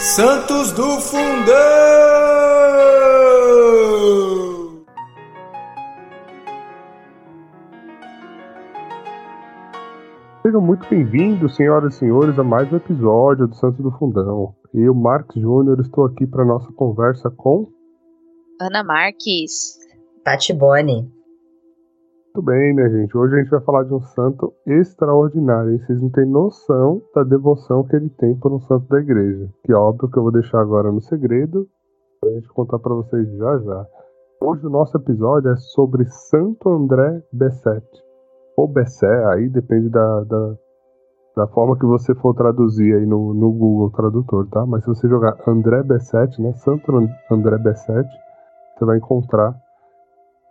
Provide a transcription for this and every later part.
Santos do Fundão! Sejam muito bem-vindos, senhoras e senhores, a mais um episódio do Santos do Fundão. Eu, Marcos Júnior, estou aqui para nossa conversa com Ana Marques, Tati Boni. Muito bem, né, gente? Hoje a gente vai falar de um santo extraordinário. E vocês não têm noção da devoção que ele tem por um santo da igreja. Que é óbvio que eu vou deixar agora no segredo pra gente contar para vocês já já. Hoje o nosso episódio é sobre Santo André Besset. Ou Bessé, aí depende da, da, da, forma que você for traduzir aí no, no Google Tradutor, tá? Mas se você jogar André Besset, né? Santo André Besset, você vai encontrar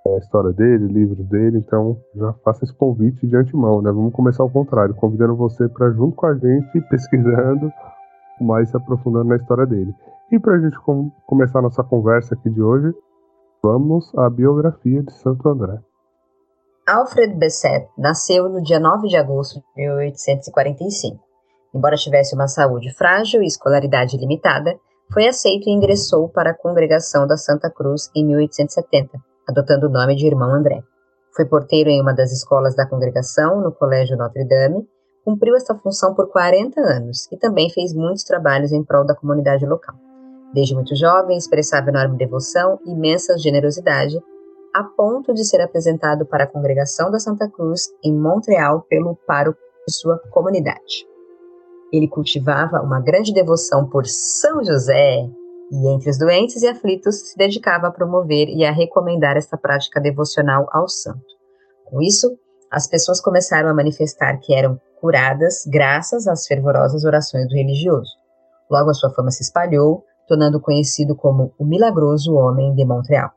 a história dele, livros dele, então já faça esse convite de antemão, né? Vamos começar ao contrário, convidando você para junto com a gente pesquisando, mais se aprofundando na história dele. E para a gente com começar a nossa conversa aqui de hoje, vamos à biografia de Santo André. Alfred Besset nasceu no dia 9 de agosto de 1845. Embora tivesse uma saúde frágil e escolaridade limitada, foi aceito e ingressou para a congregação da Santa Cruz em 1870 adotando o nome de irmão André. Foi porteiro em uma das escolas da congregação, no Colégio Notre Dame, cumpriu esta função por 40 anos e também fez muitos trabalhos em prol da comunidade local. Desde muito jovem, expressava enorme devoção e imensa generosidade, a ponto de ser apresentado para a congregação da Santa Cruz em Montreal pelo pároco de sua comunidade. Ele cultivava uma grande devoção por São José, e entre os doentes e aflitos se dedicava a promover e a recomendar esta prática devocional ao santo. Com isso, as pessoas começaram a manifestar que eram curadas graças às fervorosas orações do religioso. Logo a sua fama se espalhou, tornando conhecido como o milagroso homem de Montreal.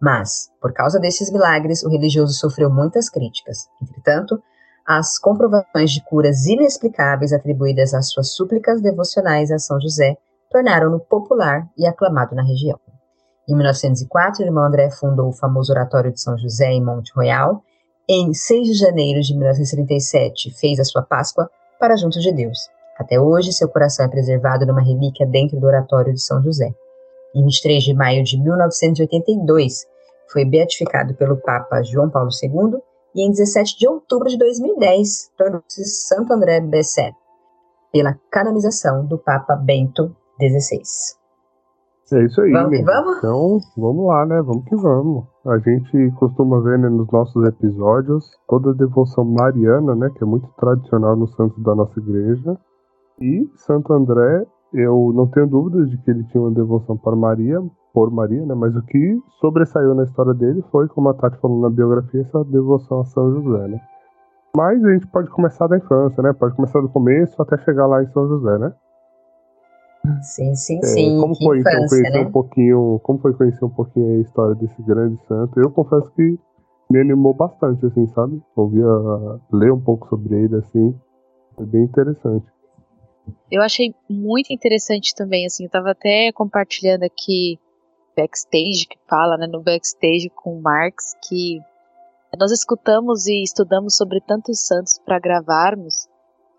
Mas, por causa desses milagres, o religioso sofreu muitas críticas. Entretanto, as comprovações de curas inexplicáveis atribuídas às suas súplicas devocionais a São José tornaram-no popular e aclamado na região. Em 1904, o irmão André fundou o famoso Oratório de São José em Monte Royal. Em 6 de janeiro de 1937, fez a sua Páscoa para junto de Deus. Até hoje, seu coração é preservado numa relíquia dentro do Oratório de São José. Em 23 de maio de 1982, foi beatificado pelo Papa João Paulo II e em 17 de outubro de 2010 tornou-se Santo André Besset, pela canonização do Papa Bento 16. É isso aí, vamos né? vamos? Então, vamos lá, né? Vamos que vamos. A gente costuma ver né, nos nossos episódios toda a devoção mariana, né? Que é muito tradicional no santo da nossa igreja. E Santo André, eu não tenho dúvidas de que ele tinha uma devoção para Maria, por Maria, né? Mas o que sobressaiu na história dele foi, como a Tati falou na biografia, essa devoção a São José, né? Mas a gente pode começar da infância, né? Pode começar do começo até chegar lá em São José, né? Sim, sim, é, sim. como foi então, infância, então, conhecer né? um pouquinho, como foi conhecer um pouquinho a história desse grande santo? Eu confesso que me animou bastante, assim, sabe? Ouvia, ler um pouco sobre ele, assim, foi bem interessante. Eu achei muito interessante também, assim, eu tava até compartilhando aqui backstage, que fala, né, no backstage com o Marx, que nós escutamos e estudamos sobre tantos santos para gravarmos,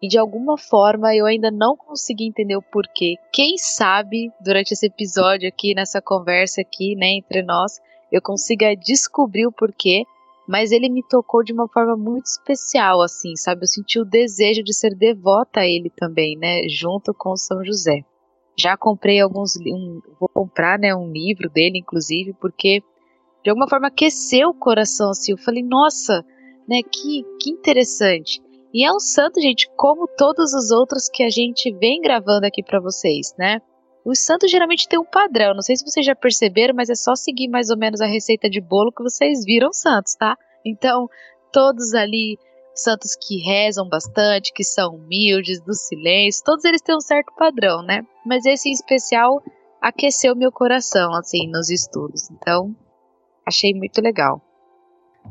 e de alguma forma eu ainda não consegui entender o porquê. Quem sabe durante esse episódio aqui, nessa conversa aqui, né, entre nós, eu consiga descobrir o porquê. Mas ele me tocou de uma forma muito especial, assim, sabe? Eu senti o desejo de ser devota a ele também, né? Junto com São José. Já comprei alguns. Um, vou comprar, né? Um livro dele, inclusive, porque de alguma forma aqueceu o coração, assim. Eu falei, nossa, né? Que, que interessante. E é um santo, gente, como todos os outros que a gente vem gravando aqui para vocês, né? Os santos geralmente têm um padrão, não sei se vocês já perceberam, mas é só seguir mais ou menos a receita de bolo que vocês viram santos, tá? Então, todos ali, santos que rezam bastante, que são humildes, do silêncio, todos eles têm um certo padrão, né? Mas esse em especial aqueceu meu coração, assim, nos estudos. Então, achei muito legal.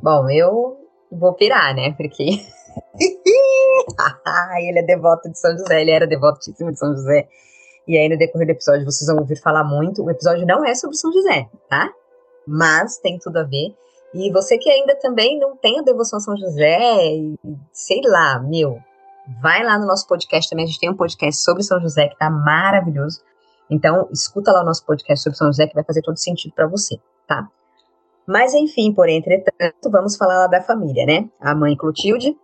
Bom, eu vou pirar, né? Porque ele é devoto de São José, ele era devotíssimo de São José. E aí, no decorrer do episódio, vocês vão ouvir falar muito. O episódio não é sobre São José, tá? Mas tem tudo a ver. E você que ainda também não tem a devoção a São José, sei lá, meu, vai lá no nosso podcast também. A gente tem um podcast sobre São José que tá maravilhoso. Então, escuta lá o nosso podcast sobre São José que vai fazer todo sentido para você, tá? Mas enfim, porém, entretanto, vamos falar lá da família, né? A mãe Clotilde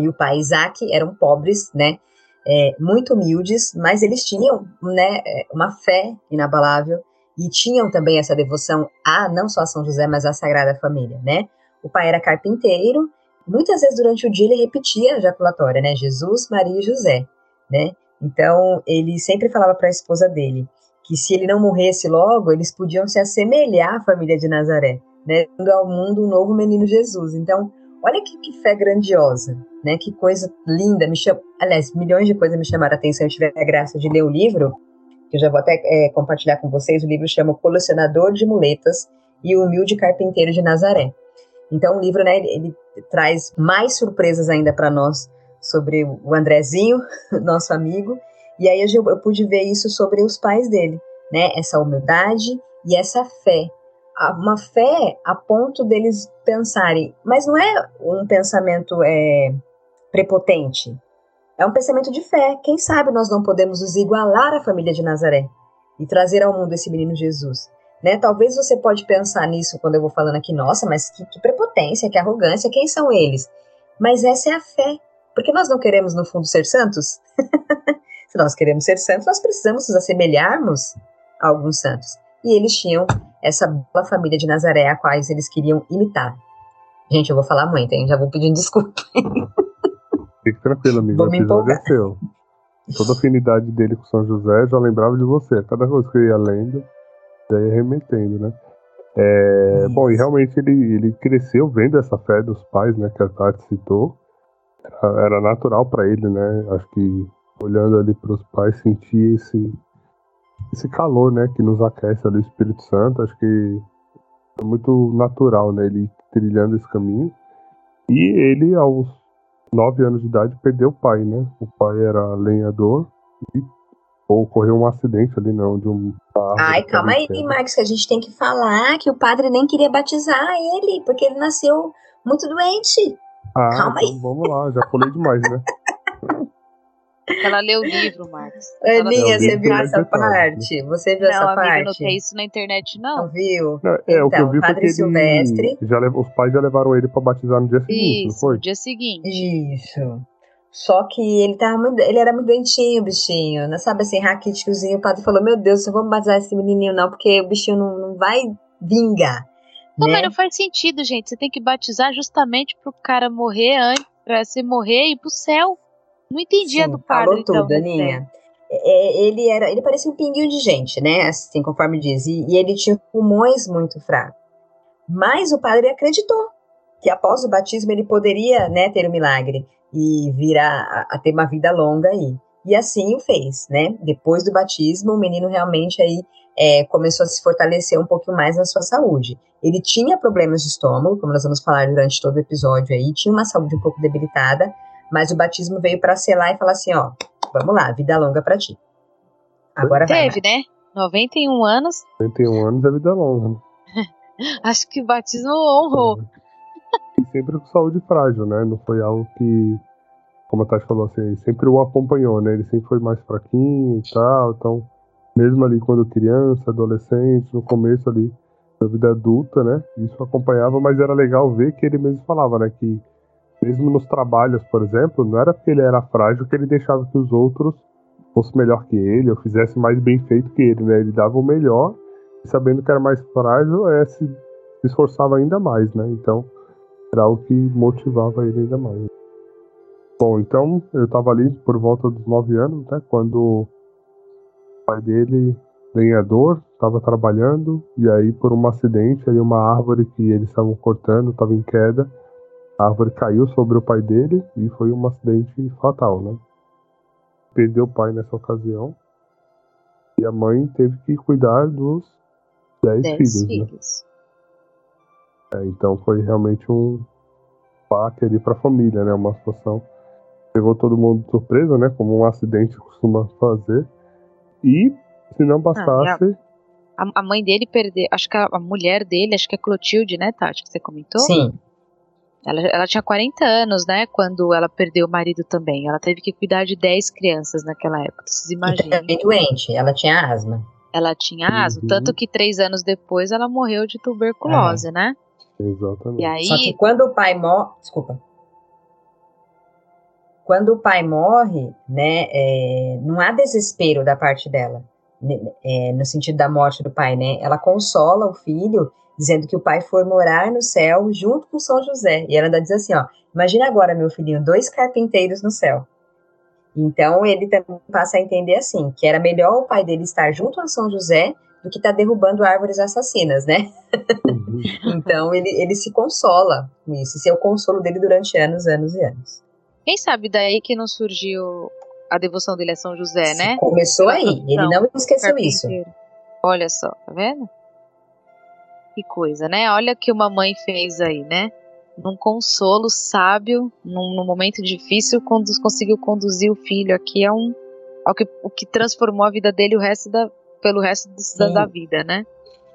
e o pai Isaac eram pobres, né? É, muito humildes, mas eles tinham, né, é, uma fé inabalável e tinham também essa devoção a não só a São José, mas à Sagrada Família, né? O pai era carpinteiro, muitas vezes durante o dia ele repetia a jaculatória, né? Jesus, Maria e José, né? Então ele sempre falava para a esposa dele que se ele não morresse logo, eles podiam se assemelhar à família de Nazaré, né? Dando ao mundo um novo menino Jesus. Então, olha que, que fé grandiosa, né? Que coisa linda. Me chama, aliás, milhões de coisas me chamaram a atenção. Eu tive a graça de ler o livro que eu já vou até é, compartilhar com vocês. O livro chama Colecionador de Muletas e o Humilde Carpinteiro de Nazaré. Então, o livro, né, ele, ele traz mais surpresas ainda para nós sobre o Andrezinho, nosso amigo, e aí eu, eu pude ver isso sobre os pais dele, né, essa humildade e essa fé. Uma fé a ponto deles pensarem, mas não é um pensamento é, prepotente, é um pensamento de fé. Quem sabe nós não podemos nos igualar à família de Nazaré e trazer ao mundo esse menino Jesus. Né? Talvez você pode pensar nisso quando eu vou falando aqui, nossa, mas que, que prepotência, que arrogância, quem são eles? Mas essa é a fé. Porque nós não queremos, no fundo, ser santos? Se nós queremos ser santos, nós precisamos nos assemelharmos a alguns santos. E eles tinham essa boa família de Nazaré, a quais eles queriam imitar. Gente, eu vou falar muito, hein? Já vou pedindo desculpa. Fique tranquilo, amigo. Vou o episódio é seu. Toda a afinidade dele com São José já lembrava de você. Cada coisa que eu ia lendo, já ia remetendo, né? É, bom, e realmente ele, ele cresceu vendo essa fé dos pais, né? Que a Tati citou. Era, natural para ele, né? Acho que olhando ali para os pais, sentir esse, esse calor, né? Que nos aquece ali o Espírito Santo. Acho que é muito natural, né? Ele trilhando esse caminho. E ele, aos nove anos de idade, perdeu o pai, né? O pai era lenhador e ocorreu um acidente ali, não, de um Ai, calma aí, Marcos, que a gente tem que falar que o padre nem queria batizar ele, porque ele nasceu muito doente. Ah, calma então aí. vamos lá, já falei demais, né? Ela leu o livro, Marcos. Aninha, você viu essa parte? Você viu não, essa amiga, parte? Não, tem isso na internet, não. Não viu? Não, é, então, o que eu então, vi Padre foi Silvestre. Já lev... Os pais já levaram ele para batizar no dia seguinte, isso, não foi? no dia seguinte. Isso. Só que ele tava muito, ele era muito doentinho, o bichinho, né? Sabe assim, raquíticozinho. O padre falou: Meu Deus, eu vou batizar esse menininho, não, porque o bichinho não, não vai vingar. Não, né? mas não faz sentido, gente. Você tem que batizar justamente pro cara morrer antes, pra você morrer e ir pro céu. Não entendi a Sim, do padre, falou então. tudo, Aninha. É, ele era, ele parecia um pinguinho de gente, né? Assim, conforme diz. E, e ele tinha pulmões muito fracos. Mas o padre acreditou que após o batismo ele poderia, né, ter o um milagre e vir a, a, ter uma vida longa aí. E assim o fez, né? Depois do batismo, o menino realmente aí é, começou a se fortalecer um pouquinho mais na sua saúde. Ele tinha problemas de estômago, como nós vamos falar durante todo o episódio aí, tinha uma saúde um pouco debilitada, mas o batismo veio para selar e falar assim, ó, vamos lá, vida longa para ti. Agora Teve, vai, né? 91 anos. 91 anos é vida longa. Né? Acho que o batismo honrou. E sempre com saúde frágil, né? Não foi algo que, como a Tati falou assim, sempre o acompanhou, né? Ele sempre foi mais fraquinho e tal, então, mesmo ali quando criança, adolescente, no começo ali da vida adulta, né? Isso acompanhava, mas era legal ver que ele mesmo falava, né? Que mesmo nos trabalhos, por exemplo, não era porque ele era frágil que ele deixava que os outros fossem melhor que ele ou fizesse mais bem feito que ele, né? Ele dava o melhor, e sabendo que era mais frágil, é, se esforçava ainda mais, né? Então, era algo que motivava ele ainda mais. Bom, então eu estava ali por volta dos nove anos, né? Quando o pai dele, lenhador, estava trabalhando e aí por um acidente ali uma árvore que eles estavam cortando estava em queda, a árvore caiu sobre o pai dele e foi um acidente fatal, né? Perdeu o pai nessa ocasião e a mãe teve que cuidar dos dez, Dez filhos, né? filhos. É, então foi realmente um baque ali para a família, né? Uma situação pegou todo mundo de surpresa, né? Como um acidente costuma fazer. E se não bastasse, A, a mãe dele perdeu. Acho que a, a mulher dele, acho que é Clotilde, né, Tati? Que você comentou? Sim. Ela, ela tinha 40 anos, né? Quando ela perdeu o marido também. Ela teve que cuidar de 10 crianças naquela época. Vocês imaginam? E também doente, ela tinha asma. Ela tinha asma. Uhum. Tanto que três anos depois ela morreu de tuberculose, né? Exatamente. E aí. Só que quando o pai morre. Desculpa. Quando o pai morre, né, é, não há desespero da parte dela, né, é, no sentido da morte do pai, né? Ela consola o filho, dizendo que o pai for morar no céu junto com São José. E ela ainda diz assim: ó, imagina agora, meu filhinho, dois carpinteiros no céu. Então ele também passa a entender assim, que era melhor o pai dele estar junto a São José do que estar tá derrubando árvores assassinas, né? Uhum. então ele, ele se consola com isso. Esse é o consolo dele durante anos, anos e anos. Quem sabe daí que não surgiu a devoção dele a São José, né? Começou aí, ele não esqueceu isso. Olha só, tá vendo? Que coisa, né? Olha o que uma mãe fez aí, né? Num consolo sábio, num, num momento difícil, conduz, conseguiu conduzir o filho aqui a um ao que, o que transformou a vida dele o resto da, pelo resto da, da, vida, né?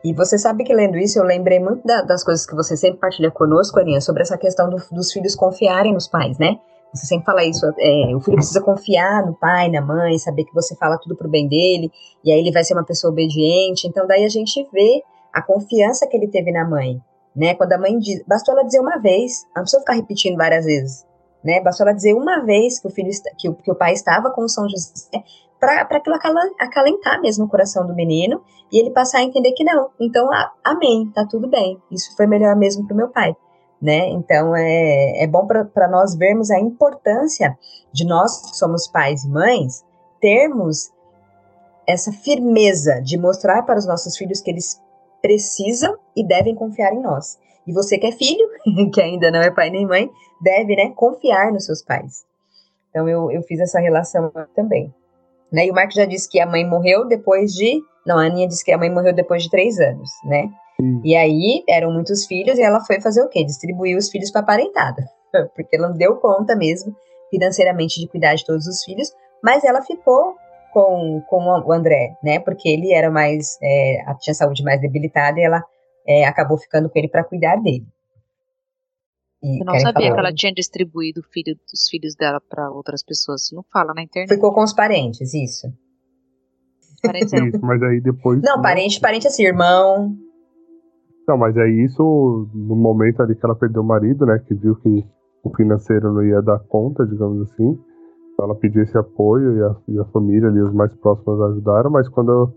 E você sabe que lendo isso, eu lembrei muito da, das coisas que você sempre partilha conosco, Aninha, sobre essa questão do, dos filhos confiarem nos pais, né? Você sempre fala isso, é, o filho precisa confiar no pai, na mãe, saber que você fala tudo pro bem dele, e aí ele vai ser uma pessoa obediente. Então, daí a gente vê a confiança que ele teve na mãe, né? Quando a mãe diz, bastou ela dizer uma vez, não precisa ficar repetindo várias vezes, né? Bastou ela dizer uma vez que o filho, que o, que o pai estava com São José, para aquilo acalentar mesmo o coração do menino e ele passar a entender que não. Então, a, amém, tá tudo bem. Isso foi melhor mesmo pro meu pai né? Então é, é bom para nós vermos a importância de nós que somos pais e mães termos essa firmeza de mostrar para os nossos filhos que eles precisam e devem confiar em nós. E você que é filho, que ainda não é pai nem mãe, deve, né, confiar nos seus pais. Então eu, eu fiz essa relação também. Né? E o Marco já disse que a mãe morreu depois de. Não, a Aninha disse que a mãe morreu depois de três anos, né? E aí eram muitos filhos e ela foi fazer o quê? Distribuir os filhos para a parentada, porque ela não deu conta mesmo financeiramente de cuidar de todos os filhos, mas ela ficou com, com o André, né? Porque ele era mais é, tinha saúde mais debilitada e ela é, acabou ficando com ele para cuidar dele. E Eu não sabia falar? que ela tinha distribuído filho, os filhos dela para outras pessoas. Você não fala na internet. Ficou com os parentes, isso. Parentes isso, mas aí depois. Não, parente, parente assim, irmão, não, mas aí isso, no momento ali que ela perdeu o marido, né, que viu que o financeiro não ia dar conta, digamos assim, ela pediu esse apoio e a, e a família ali, os mais próximos ajudaram, mas quando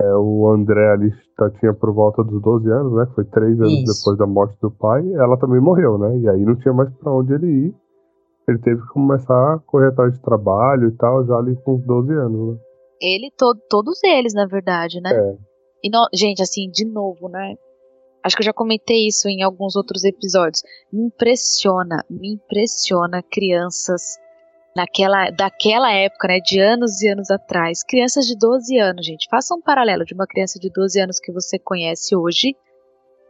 é, o André ali tá, tinha por volta dos 12 anos, né, foi três anos isso. depois da morte do pai, ela também morreu, né, e aí não tinha mais para onde ele ir, ele teve que começar a correr atrás de trabalho e tal, já ali com 12 anos, né. Ele, to todos eles, na verdade, né? É. E no, gente, assim, de novo, né? Acho que eu já comentei isso em alguns outros episódios. Me impressiona, me impressiona crianças naquela, daquela época, né, de anos e anos atrás. Crianças de 12 anos, gente. Faça um paralelo de uma criança de 12 anos que você conhece hoje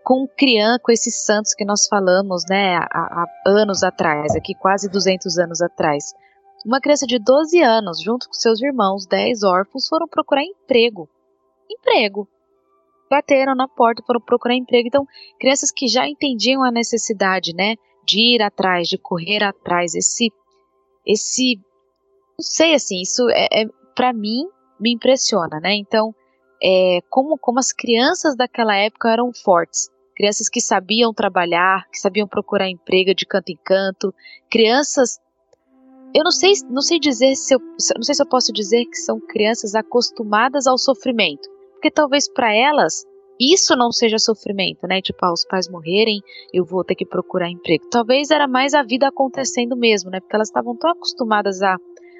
com criança, com esses santos que nós falamos, né, há, há anos atrás, aqui quase 200 anos atrás. Uma criança de 12 anos, junto com seus irmãos, 10 órfãos, foram procurar emprego. Emprego bateram na porta, foram procurar emprego. Então, crianças que já entendiam a necessidade, né, de ir atrás, de correr atrás, esse, esse, não sei assim, isso é, é para mim me impressiona, né? Então, é, como, como as crianças daquela época eram fortes, crianças que sabiam trabalhar, que sabiam procurar emprego de canto em canto, crianças eu não sei, não sei dizer se eu, não sei se eu posso dizer que são crianças acostumadas ao sofrimento, porque talvez para elas isso não seja sofrimento, né? Tipo, ah, os pais morrerem, eu vou ter que procurar emprego. Talvez era mais a vida acontecendo mesmo, né? Porque elas estavam tão acostumadas a,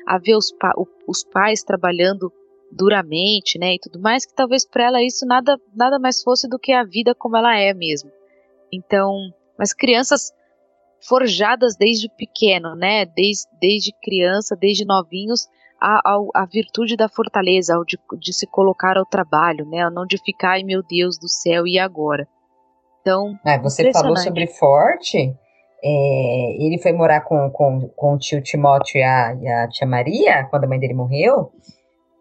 a ver os, pa, os pais trabalhando duramente, né? E tudo mais, que talvez para ela isso nada, nada mais fosse do que a vida como ela é mesmo. Então, mas crianças forjadas desde pequeno, né? Desde, desde criança, desde novinhos, a, a, virtude da fortaleza, ao de, de, se colocar ao trabalho, né? Não de ficar, ai meu Deus do céu, e agora? Então. Ah, você falou sobre forte. É, ele foi morar com, com, com o tio Timóteo e a, e a tia Maria, quando a mãe dele morreu.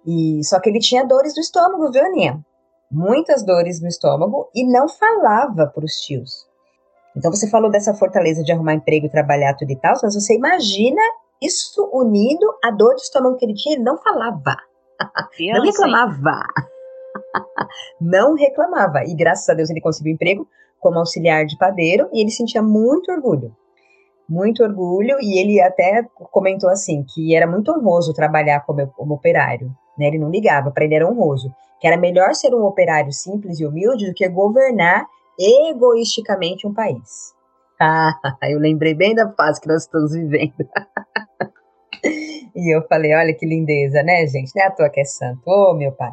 E só que ele tinha dores do estômago, viu, Aninha? Muitas dores no estômago e não falava para os tios. Então você falou dessa fortaleza de arrumar emprego, trabalhar tudo e tal, mas você imagina isso unido à dor de estômago que ele tinha, ele não falava. não reclamava. não reclamava. E graças a Deus ele conseguiu emprego como auxiliar de padeiro e ele sentia muito orgulho. Muito orgulho, e ele até comentou assim: que era muito honroso trabalhar como, como operário. Né? Ele não ligava, para ele era honroso. Que era melhor ser um operário simples e humilde do que governar egoisticamente um país. Ah, eu lembrei bem da fase que nós estamos vivendo. e eu falei, olha que lindeza, né, gente? Não é à toa que é santo. Ô, oh, meu pai.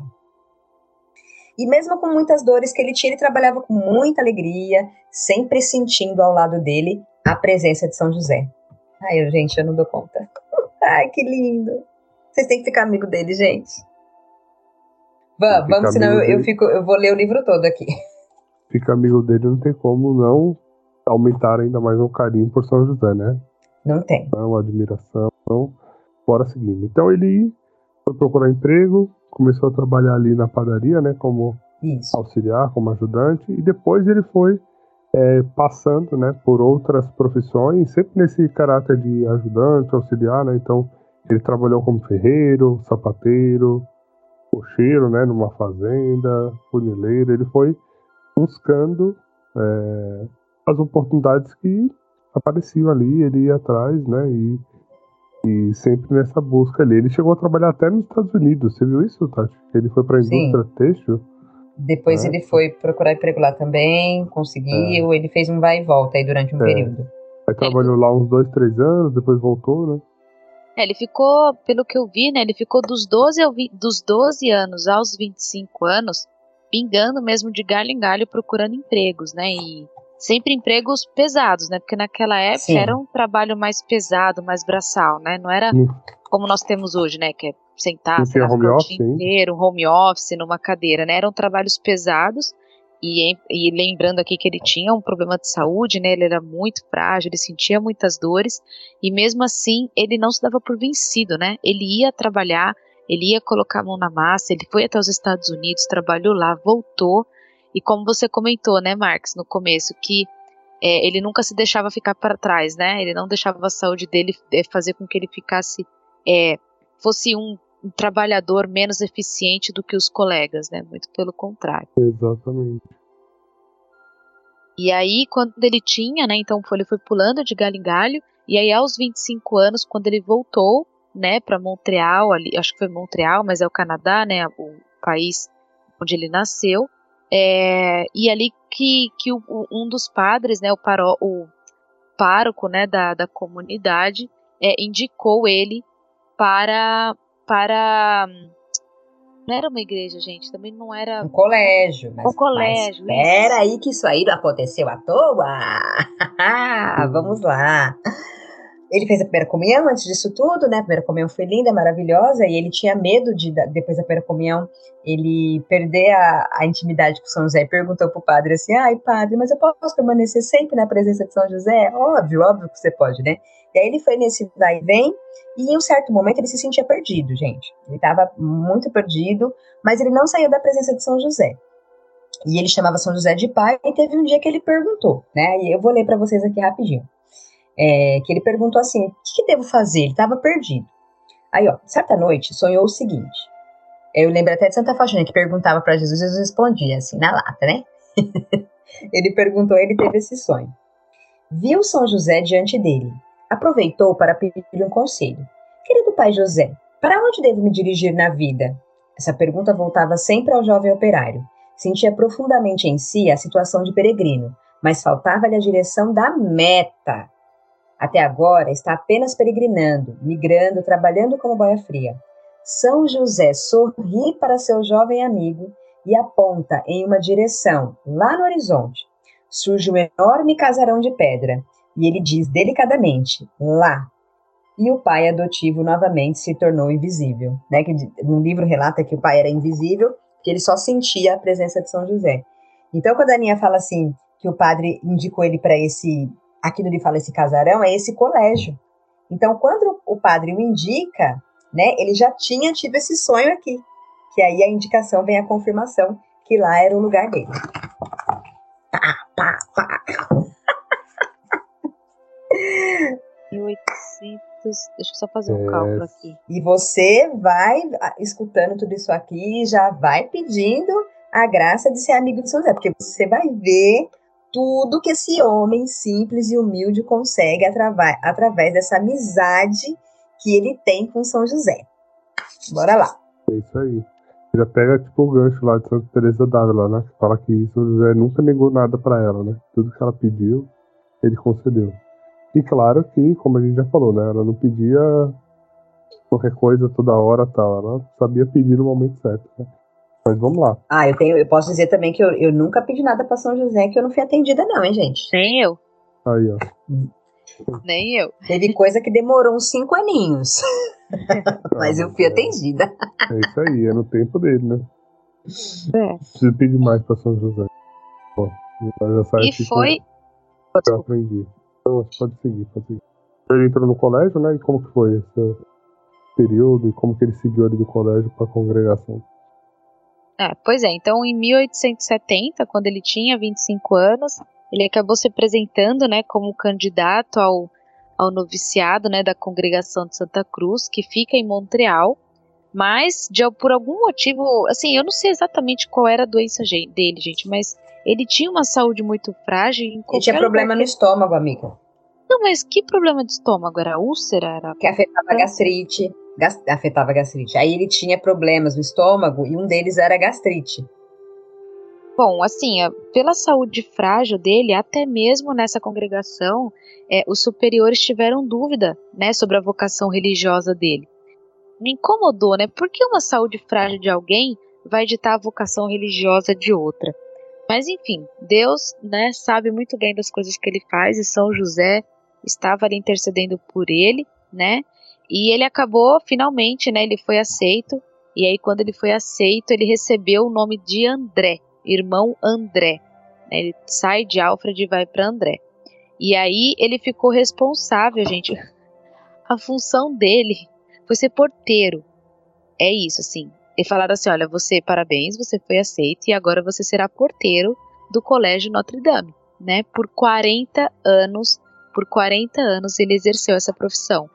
E mesmo com muitas dores que ele tinha, ele trabalhava com muita alegria, sempre sentindo ao lado dele a presença de São José. Ai, eu, gente, eu não dou conta. Ai, que lindo. Vocês têm que ficar amigo dele, gente. Vamos, vamos, senão eu, eu, fico, eu vou ler o livro todo aqui. Fica amigo dele, não tem como não aumentar ainda mais o carinho por São José, né? Não tem. Uma admiração. Então, bora seguindo. Então ele foi procurar emprego, começou a trabalhar ali na padaria, né, como Isso. auxiliar, como ajudante, e depois ele foi é, passando, né, por outras profissões, sempre nesse caráter de ajudante, auxiliar, né, então ele trabalhou como ferreiro, sapateiro, cocheiro, né, numa fazenda, funileiro, ele foi buscando é, as oportunidades que apareciam ali, ele ia atrás, né, e e sempre nessa busca ali. Ele chegou a trabalhar até nos Estados Unidos. Você viu isso, Tati? Ele foi para a indústria têxtil. Depois é. ele foi procurar emprego lá também, conseguiu. É. Ele fez um vai e volta aí durante um é. período. Aí trabalhou lá uns dois, três anos, depois voltou, né? É, ele ficou, pelo que eu vi, né? Ele ficou dos 12, ao 20, dos 12 anos aos 25 anos, pingando mesmo de galho em galho procurando empregos, né? E sempre empregos pesados, né? Porque naquela época Sim. era um trabalho mais pesado, mais braçal, né? Não era Sim. como nós temos hoje, né? Que é sentar, home o dia inteiro, home office, numa cadeira, né? Eram trabalhos pesados. E, e, lembrando aqui que ele tinha um problema de saúde, né? Ele era muito frágil, ele sentia muitas dores e mesmo assim ele não se dava por vencido, né? Ele ia trabalhar, ele ia colocar a mão na massa, ele foi até os Estados Unidos, trabalhou lá, voltou e como você comentou, né, Marx, no começo, que é, ele nunca se deixava ficar para trás, né? Ele não deixava a saúde dele é, fazer com que ele ficasse, é, fosse um, um, trabalhador menos eficiente do que os colegas, né? Muito pelo contrário. Exatamente. E aí, quando ele tinha, né? Então ele foi pulando de galho em galho. E aí, aos 25 anos, quando ele voltou, né, para Montreal, ali, acho que foi Montreal, mas é o Canadá, né? O país onde ele nasceu. É, e ali que, que o, um dos padres, né, o, paro, o pároco né, da, da comunidade, é, indicou ele para, para. Não era uma igreja, gente, também não era. Um colégio. Mas, um colégio. Mas espera aí que isso aí não aconteceu à toa. Vamos lá. Ele fez a primeira comunhão antes disso tudo, né? A primeira comunhão foi linda, maravilhosa, e ele tinha medo de, depois da primeira comunhão, ele perder a, a intimidade com São José e perguntou pro padre assim: ai, padre, mas eu posso permanecer sempre na presença de São José? Óbvio, óbvio que você pode, né? E aí ele foi nesse vai e vem, e em um certo momento ele se sentia perdido, gente. Ele estava muito perdido, mas ele não saiu da presença de São José. E ele chamava São José de pai, e teve um dia que ele perguntou, né? E eu vou ler para vocês aqui rapidinho é, que ele perguntou assim: o que, que devo fazer? Ele estava perdido. Aí, ó, certa noite, sonhou o seguinte. Eu lembro até de Santa Faustina que perguntava para Jesus, Jesus respondia assim, na lata, né? ele perguntou, ele teve esse sonho. Viu São José diante dele. Aproveitou para pedir um conselho. Querido pai José, para onde devo me dirigir na vida? Essa pergunta voltava sempre ao jovem operário. Sentia profundamente em si a situação de peregrino, mas faltava-lhe a direção da meta. Até agora está apenas peregrinando, migrando, trabalhando como boia fria. São José sorri para seu jovem amigo e aponta em uma direção, lá no horizonte. Surge um enorme casarão de pedra e ele diz delicadamente: lá. E o pai adotivo novamente se tornou invisível. Né? Que no livro relata que o pai era invisível, que ele só sentia a presença de São José. Então, quando a Aninha fala assim, que o padre indicou ele para esse aqui no Ele Fala Esse Casarão, é esse colégio. Então, quando o padre o indica, né, ele já tinha tido esse sonho aqui. Que aí a indicação vem a confirmação que lá era o lugar dele. Pá, pá, pá. 1800. Deixa eu só fazer um é... cálculo aqui. E você vai escutando tudo isso aqui e já vai pedindo a graça de ser amigo de São José, porque você vai ver tudo que esse homem simples e humilde consegue através, dessa amizade que ele tem com São José. Bora lá. É isso aí. Já pega tipo o gancho lá de Santa Teresa d'Ávila, né? Que fala que São José nunca negou nada para ela, né? Tudo que ela pediu, ele concedeu. E claro que, como a gente já falou, né? Ela não pedia qualquer coisa toda hora tal. Ela sabia pedir no momento certo, né? Mas vamos lá. Ah, eu tenho, eu posso dizer também que eu, eu nunca pedi nada para São José que eu não fui atendida, não, hein, gente? Nem eu. Aí, ó. Nem eu. Teve coisa que demorou uns cinco aninhos. Mas eu fui atendida. É isso aí, é no tempo dele, né? É. Preciso pedir mais pra São José. Bom, já sabe e foi. Eu aprendi. Então, pode seguir, pode seguir. Ele entrou no colégio, né? E como que foi esse período? E como que ele seguiu ali do colégio pra congregação? É, pois é, então em 1870, quando ele tinha 25 anos, ele acabou se apresentando né, como candidato ao, ao noviciado né, da congregação de Santa Cruz, que fica em Montreal, mas de, por algum motivo, assim, eu não sei exatamente qual era a doença dele, gente, mas ele tinha uma saúde muito frágil. Ele tinha problema no estômago, amiga. Não, mas que problema de estômago? Era úlcera? Era... Que afetava gastrite afetava a gastrite. Aí ele tinha problemas no estômago e um deles era gastrite. Bom, assim, pela saúde frágil dele, até mesmo nessa congregação, é, os superiores tiveram dúvida, né, sobre a vocação religiosa dele. Me incomodou, né? Por que uma saúde frágil de alguém vai ditar a vocação religiosa de outra? Mas enfim, Deus, né, sabe muito bem das coisas que ele faz e São José estava ali intercedendo por ele, né? E ele acabou, finalmente, né? Ele foi aceito. E aí, quando ele foi aceito, ele recebeu o nome de André, irmão André. Né, ele sai de Alfred e vai para André. E aí ele ficou responsável, gente. A função dele foi ser porteiro. É isso, assim. E falaram assim: olha, você, parabéns, você foi aceito e agora você será porteiro do Colégio Notre Dame. Né? Por 40 anos, por 40 anos ele exerceu essa profissão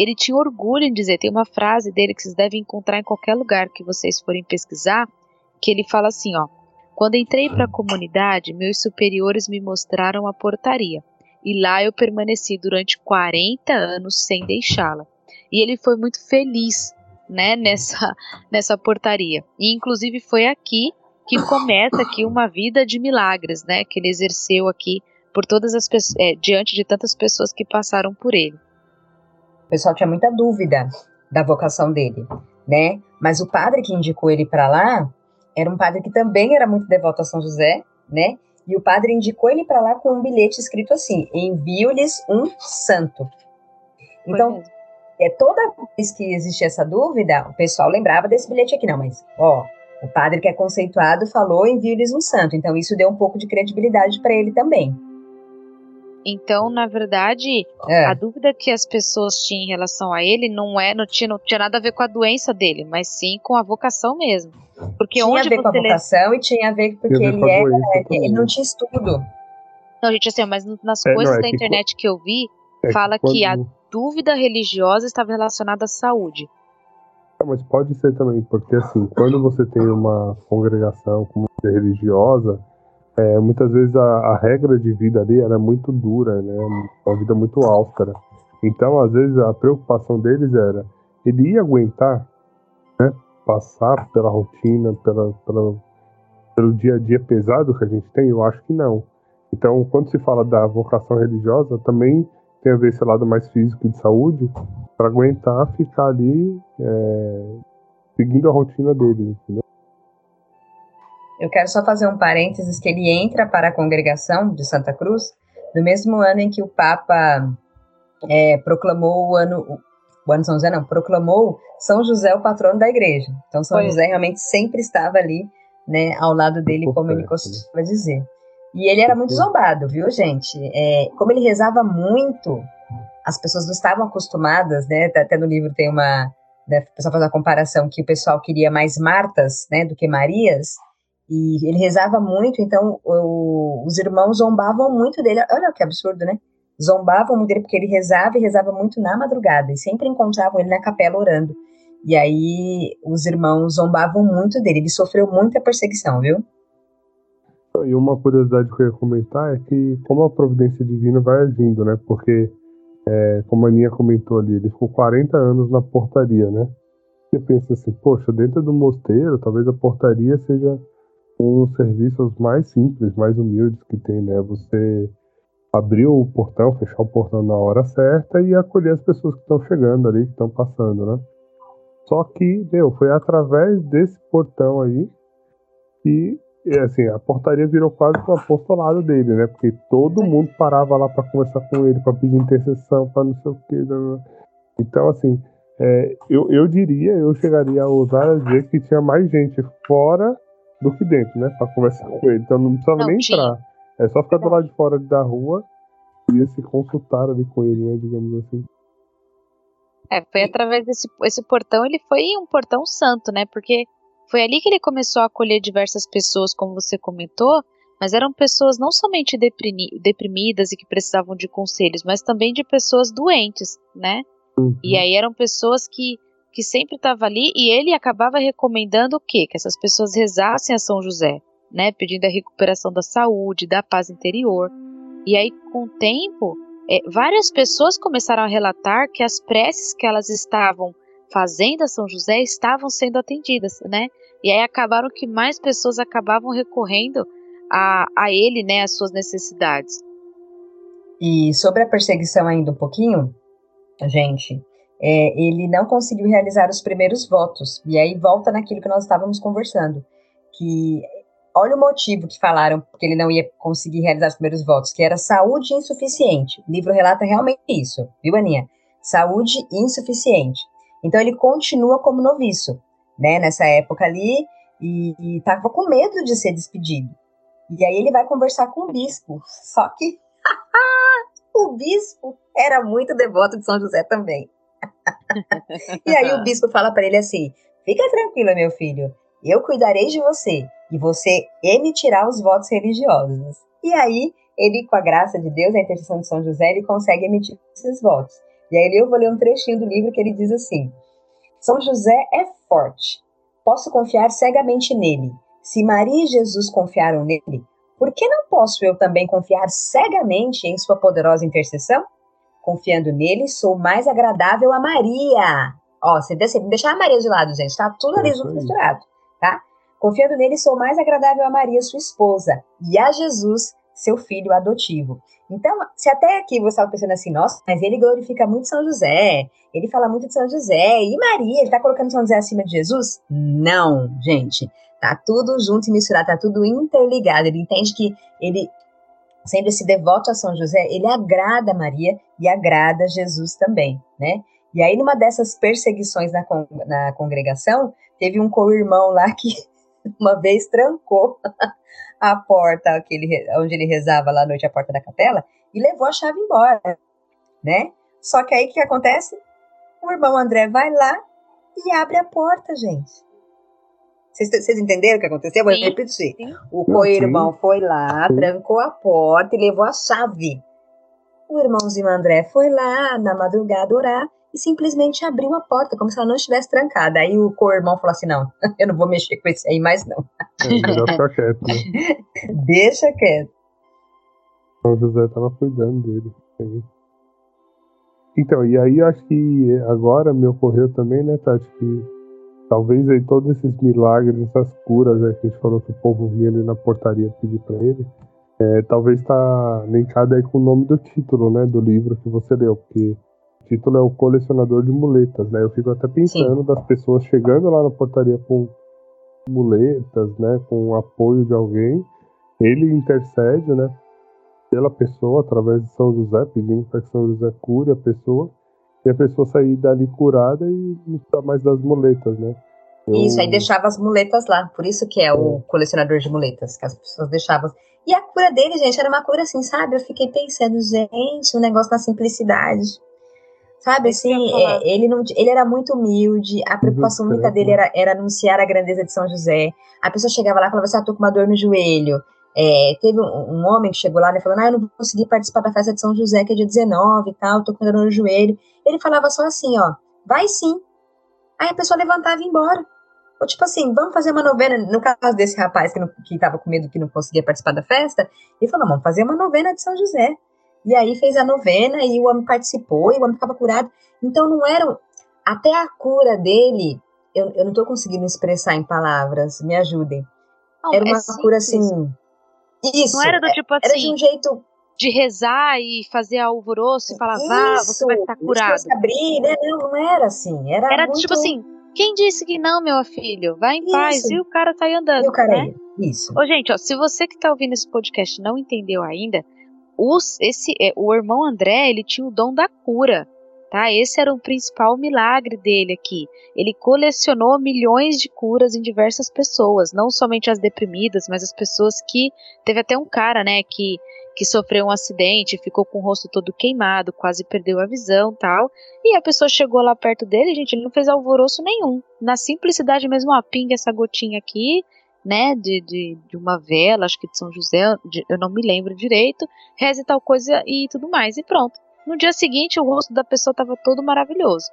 ele tinha orgulho em dizer, tem uma frase dele que vocês devem encontrar em qualquer lugar que vocês forem pesquisar, que ele fala assim, ó: "Quando entrei para a comunidade, meus superiores me mostraram a portaria, e lá eu permaneci durante 40 anos sem deixá-la. E ele foi muito feliz, né, nessa nessa portaria. E inclusive foi aqui que começa aqui uma vida de milagres, né, que ele exerceu aqui por todas as é, diante de tantas pessoas que passaram por ele. O pessoal tinha muita dúvida da vocação dele, né? Mas o padre que indicou ele para lá era um padre que também era muito devoto a São José, né? E o padre indicou ele para lá com um bilhete escrito assim: envio-lhes um santo. Então, é toda vez que existia essa dúvida, o pessoal lembrava desse bilhete aqui, não, mas ó, o padre que é conceituado falou envio-lhes um santo. Então isso deu um pouco de credibilidade para ele também. Então, na verdade, é. a dúvida que as pessoas tinham em relação a ele não é não tinha, não tinha nada a ver com a doença dele, mas sim com a vocação mesmo. Porque tinha a ver com a vocação lê... e tinha a ver porque ele era, ele não tinha estudo. Não, gente, assim, mas nas é, coisas não, é da que internet que eu vi, é fala que, quando... que, a dúvida religiosa estava relacionada à saúde. É, mas pode ser também, porque assim, quando você tem uma congregação com religiosa, é, muitas vezes a, a, regra de vida ali era muito dura, né? Uma vida muito austera. Então, às vezes, a preocupação deles era ele ia aguentar né, passar pela rotina, pela, pela, pelo dia a dia pesado que a gente tem? Eu acho que não. Então, quando se fala da vocação religiosa, também tem a ver esse lado mais físico de saúde, para aguentar ficar ali é, seguindo a rotina deles, entendeu? Eu quero só fazer um parênteses que ele entra para a congregação de Santa Cruz no mesmo ano em que o Papa é, proclamou o ano, o ano São José não, proclamou São José o patrono da igreja. Então São Foi. José realmente sempre estava ali, né, ao lado dele, como ele costuma dizer. E ele era muito zombado, viu, gente? É, como ele rezava muito, as pessoas não estavam acostumadas, né? Até no livro tem uma, né, o pessoal faz uma comparação que o pessoal queria mais Martas, né, do que Marias. E ele rezava muito, então o, os irmãos zombavam muito dele. Olha que absurdo, né? zombavam muito dele porque ele rezava e rezava muito na madrugada, e sempre encontravam ele na capela orando. E aí os irmãos zombavam muito dele, ele sofreu muita perseguição, viu? E uma curiosidade que eu ia comentar é que como a providência divina vai agindo, né? Porque, é, como a Aninha comentou ali, ele ficou 40 anos na portaria, né? Você pensa assim, poxa, dentro do mosteiro, talvez a portaria seja um dos serviços mais simples, mais humildes que tem, né? Você abrir o portão, fechar o portão na hora certa e acolher as pessoas que estão chegando ali, que estão passando, né? Só que, meu, foi através desse portão aí que, assim, a portaria virou quase um apostolado dele, né? Porque todo mundo parava lá para conversar com ele, para pedir intercessão, para não sei o quê. Né? Então, assim, é, eu, eu diria, eu chegaria a usar a dizer que tinha mais gente fora do que dentro, né? Para conversar com ele. Então não precisava não, nem tinha. entrar. É só ficar do lado de fora da rua e se consultar ali com ele, né? Digamos assim. É, foi através desse esse portão, ele foi um portão santo, né? Porque foi ali que ele começou a acolher diversas pessoas, como você comentou, mas eram pessoas não somente deprimidas e que precisavam de conselhos, mas também de pessoas doentes, né? Uhum. E aí eram pessoas que, que sempre estavam ali e ele acabava recomendando o quê? Que essas pessoas rezassem a São José, né? Pedindo a recuperação da saúde, da paz interior. E aí, com o tempo, é, várias pessoas começaram a relatar que as preces que elas estavam fazendo a São José estavam sendo atendidas, né? E aí acabaram que mais pessoas acabavam recorrendo a, a ele, né, as suas necessidades. E sobre a perseguição ainda um pouquinho, gente, é, ele não conseguiu realizar os primeiros votos. E aí volta naquilo que nós estávamos conversando, que olha o motivo que falaram que ele não ia conseguir realizar os primeiros votos, que era saúde insuficiente. O livro relata realmente isso, viu, Aninha? Saúde insuficiente. Então ele continua como noviço, né, nessa época ali, e estava com medo de ser despedido. E aí ele vai conversar com o bispo, só que o bispo era muito devoto de São José também. E aí o bispo fala para ele assim: Fica tranquilo, meu filho, eu cuidarei de você e você emitirá os votos religiosos. E aí, ele, com a graça de Deus, a intercessão de São José, ele consegue emitir esses votos. E aí eu vou ler um trechinho do livro que ele diz assim: São José é forte. Posso confiar cegamente nele. Se Maria e Jesus confiaram nele, por que não posso eu também confiar cegamente em sua poderosa intercessão? Confiando nele, sou mais agradável a Maria. Ó, você deixar a Maria de lado, gente, tá tudo ali junto misturado, tá? Confiando nele, sou mais agradável a Maria, sua esposa, e a Jesus, seu filho adotivo. Então, se até aqui você estava pensando assim, nossa, mas ele glorifica muito São José, ele fala muito de São José, e Maria, ele está colocando São José acima de Jesus? Não, gente. Tá tudo junto e misturado, tá tudo interligado. Ele entende que ele, sendo esse devoto a São José, ele agrada Maria e agrada Jesus também, né? E aí, numa dessas perseguições na, na congregação, teve um co-irmão lá que uma vez trancou a porta que ele, onde ele rezava lá à noite, a porta da capela, e levou a chave embora, né? Só que aí o que acontece? O irmão André vai lá e abre a porta, gente. Vocês entenderam o que aconteceu? Vou repetir. O co-irmão foi lá, trancou a porta e levou a chave. O irmãozinho André foi lá na madrugada orar e simplesmente abriu a porta, como se ela não estivesse trancada. Aí o co-irmão falou assim: não, eu não vou mexer com isso aí mais, não. É, quieto, né? Deixa quieto. O José estava cuidando dele. Então, e aí acho que agora me ocorreu também, né, Tati, que talvez aí todos esses milagres, essas curas que a gente falou que o povo vinha ali na portaria pedir para ele, é, talvez está linkado aí com o nome do título, né, do livro que você leu, porque título é o colecionador de muletas, né? Eu fico até pensando Sim. das pessoas chegando lá na portaria com muletas, né? Com o apoio de alguém. Ele intercede, né? Pela pessoa, através de São José, pedindo para que São José cure a pessoa. E a pessoa sair dali curada e não precisa mais das muletas, né? Eu... Isso, aí deixava as muletas lá. Por isso que é, é o colecionador de muletas, que as pessoas deixavam. E a cura dele, gente, era uma cura assim, sabe? Eu fiquei pensando, gente, um negócio na simplicidade. Sabe, assim, é, ele, não, ele era muito humilde, a preocupação única dele era, era anunciar a grandeza de São José. A pessoa chegava lá e falava assim, ah, tô com uma dor no joelho. É, teve um, um, homem que chegou lá e né, falou: Ah, eu não vou conseguir participar da festa de São José, que é dia 19 e tal, tô com dor no joelho. Ele falava só assim: Ó, vai sim. Aí a pessoa levantava e ia embora. Ou tipo assim, vamos fazer uma novena. No caso desse rapaz que, não, que tava com medo que não conseguia participar da festa, ele falou: vamos fazer uma novena de São José. E aí fez a novena e o homem participou e o homem ficava curado. Então não era. Até a cura dele, eu, eu não estou conseguindo expressar em palavras, me ajudem. Não, era uma é cura assim. Isso. Não era do tipo assim. Era de um jeito. De rezar e fazer alvoroço e falar, vá, você vai estar curado. Abrir, né? Não, não era assim. Era, era muito... tipo assim, quem disse que não, meu filho? Vai em Isso. paz. E o cara tá aí andando. E o cara né? Isso. Ô, gente, ó, se você que tá ouvindo esse podcast não entendeu ainda, os, esse, é, o irmão André, ele tinha o dom da cura, tá? Esse era o principal milagre dele aqui. Ele colecionou milhões de curas em diversas pessoas, não somente as deprimidas, mas as pessoas que teve até um cara, né, que que sofreu um acidente, ficou com o rosto todo queimado, quase perdeu a visão, tal. E a pessoa chegou lá perto dele, gente, ele não fez alvoroço nenhum. Na simplicidade mesmo, ó, pinga essa gotinha aqui, né, de, de, de, uma vela, acho que de São José, de, eu não me lembro direito, reze tal coisa e tudo mais, e pronto. No dia seguinte, o rosto da pessoa estava todo maravilhoso.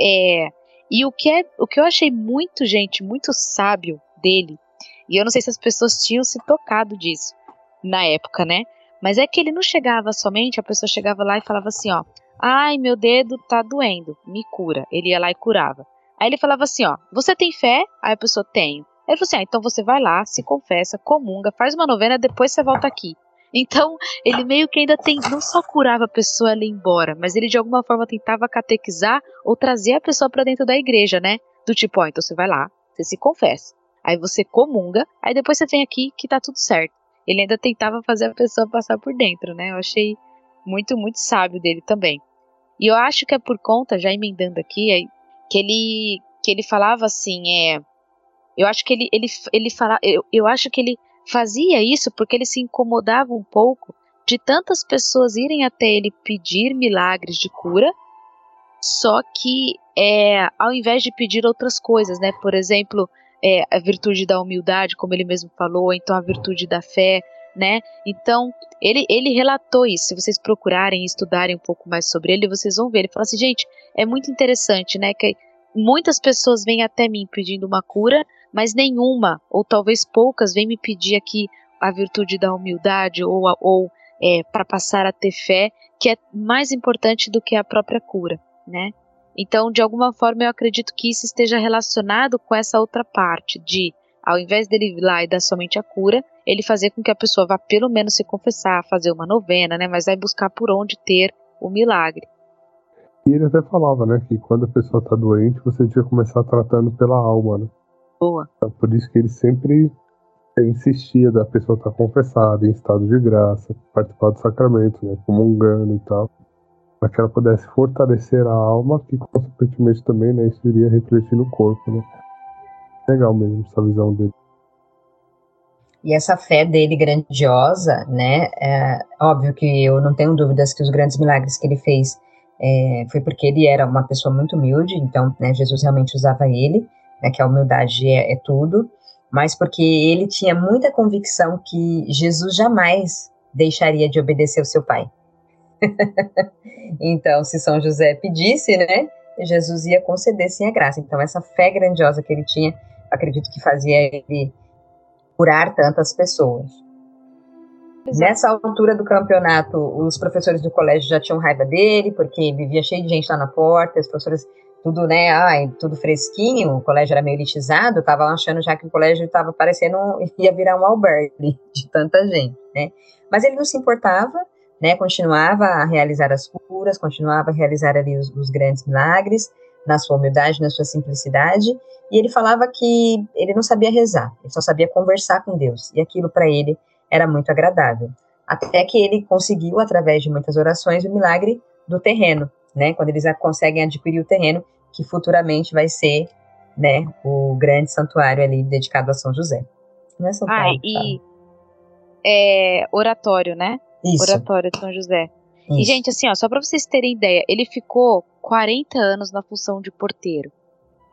É, e o que, é, o que eu achei muito, gente, muito sábio dele, e eu não sei se as pessoas tinham se tocado disso na época, né? Mas é que ele não chegava somente, a pessoa chegava lá e falava assim, ó, ai, meu dedo tá doendo, me cura. Ele ia lá e curava. Aí ele falava assim, ó, você tem fé? Aí a pessoa, tenho. Ele falou assim: ah, então você vai lá, se confessa, comunga, faz uma novena, depois você volta aqui. Então, ele meio que ainda tem, não só curava a pessoa ali embora, mas ele de alguma forma tentava catequizar ou trazer a pessoa para dentro da igreja, né? Do tipo, ó, então você vai lá, você se confessa, aí você comunga, aí depois você vem aqui que tá tudo certo. Ele ainda tentava fazer a pessoa passar por dentro, né? Eu achei muito, muito sábio dele também. E eu acho que é por conta, já emendando aqui, que ele que ele falava assim, é, eu acho que ele, ele, ele fala, eu, eu acho que ele fazia isso porque ele se incomodava um pouco de tantas pessoas irem até ele pedir milagres de cura, só que é, ao invés de pedir outras coisas, né? Por exemplo, é, a virtude da humildade, como ele mesmo falou, então a virtude da fé, né? Então, ele, ele relatou isso. Se vocês procurarem e estudarem um pouco mais sobre ele, vocês vão ver. Ele fala assim, gente, é muito interessante, né? Que muitas pessoas vêm até mim pedindo uma cura, mas nenhuma, ou talvez poucas, vêm me pedir aqui a virtude da humildade ou, ou é, para passar a ter fé, que é mais importante do que a própria cura, né? Então, de alguma forma, eu acredito que isso esteja relacionado com essa outra parte de, ao invés dele ir lá e dar somente a cura, ele fazer com que a pessoa vá pelo menos se confessar, fazer uma novena, né? Mas vai buscar por onde ter o milagre. E ele até falava, né, que quando a pessoa está doente, você que começar tratando pela alma, né? Boa. Então, por isso que ele sempre insistia da pessoa estar tá confessada, em estado de graça, participar do sacramento, né, comungando e tal, para que ela pudesse fortalecer a alma, que consequentemente também, né, isso iria refletir no corpo, né. Legal mesmo essa visão dele. E essa fé dele grandiosa, né, é óbvio que eu não tenho dúvidas que os grandes milagres que ele fez é, foi porque ele era uma pessoa muito humilde, então né, Jesus realmente usava ele, né, que a humildade é, é tudo, mas porque ele tinha muita convicção que Jesus jamais deixaria de obedecer o seu pai. então, se São José pedisse, né, Jesus ia conceder sim a graça. Então, essa fé grandiosa que ele tinha, acredito que fazia ele curar tantas pessoas. Exato. Nessa altura do campeonato, os professores do colégio já tinham raiva dele, porque vivia cheio de gente lá na porta, os professores tudo, né, ai, tudo fresquinho, o colégio era meio elitizado, estavam achando já que o colégio estava parecendo, ia virar um albergue de tanta gente, né. Mas ele não se importava, né, continuava a realizar as curas, continuava a realizar ali os, os grandes milagres, na sua humildade, na sua simplicidade, e ele falava que ele não sabia rezar, ele só sabia conversar com Deus, e aquilo para ele era muito agradável. Até que ele conseguiu, através de muitas orações, o milagre do terreno, né? Quando eles conseguem adquirir o terreno, que futuramente vai ser, né, o grande santuário ali dedicado a São José. Não é santuário? Ah, e é oratório, né? Isso. Oratório de São José. Isso. E, gente, assim, ó, só para vocês terem ideia, ele ficou 40 anos na função de porteiro.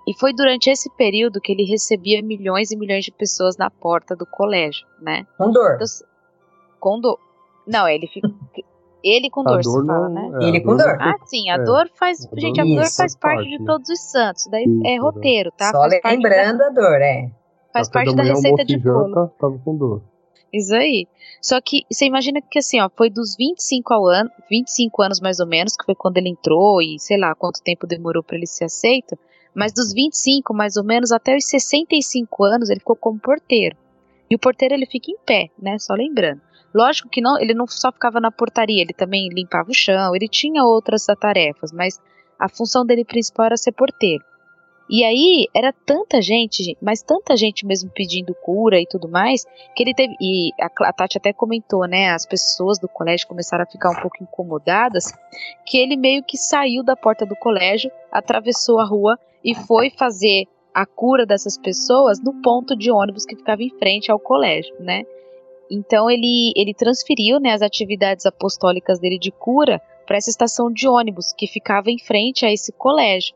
E foi durante esse período que ele recebia milhões e milhões de pessoas na porta do colégio, né? Com dor. Então, Com dor. Não, ele fica. Ele com dor, dor você fala, não- né? é, Ele com dor. Ah, sim, a É. dor faz. A gente, dor a dor Isso, faz parte parte. de todos os santos. Daí Isso, é roteiro, tá? Só faz parte, da, lembrando a dor, é. faz Café parte da manhã, receita de bolo. janta, tava com dor. Isso aí. Só que você imagina que assim, ó, foi dos 25 ao ano, 25 anos mais ou menos, que foi quando ele entrou e sei lá quanto tempo demorou para ele ser aceito, mas dos 25 mais ou menos até os 65 anos ele ficou como porteiro. E o porteiro ele fica em pé, né, só lembrando. Lógico que não, ele não só ficava na portaria, ele também limpava o chão, ele tinha outras tarefas, mas a função dele principal era ser porteiro. E aí era tanta gente, mas tanta gente mesmo pedindo cura e tudo mais, que ele teve. E a, a Tati até comentou, né? As pessoas do colégio começaram a ficar um pouco incomodadas, que ele meio que saiu da porta do colégio, atravessou a rua e foi fazer a cura dessas pessoas no ponto de ônibus que ficava em frente ao colégio, né? Então ele, ele transferiu né, as atividades apostólicas dele de cura para essa estação de ônibus que ficava em frente a esse colégio.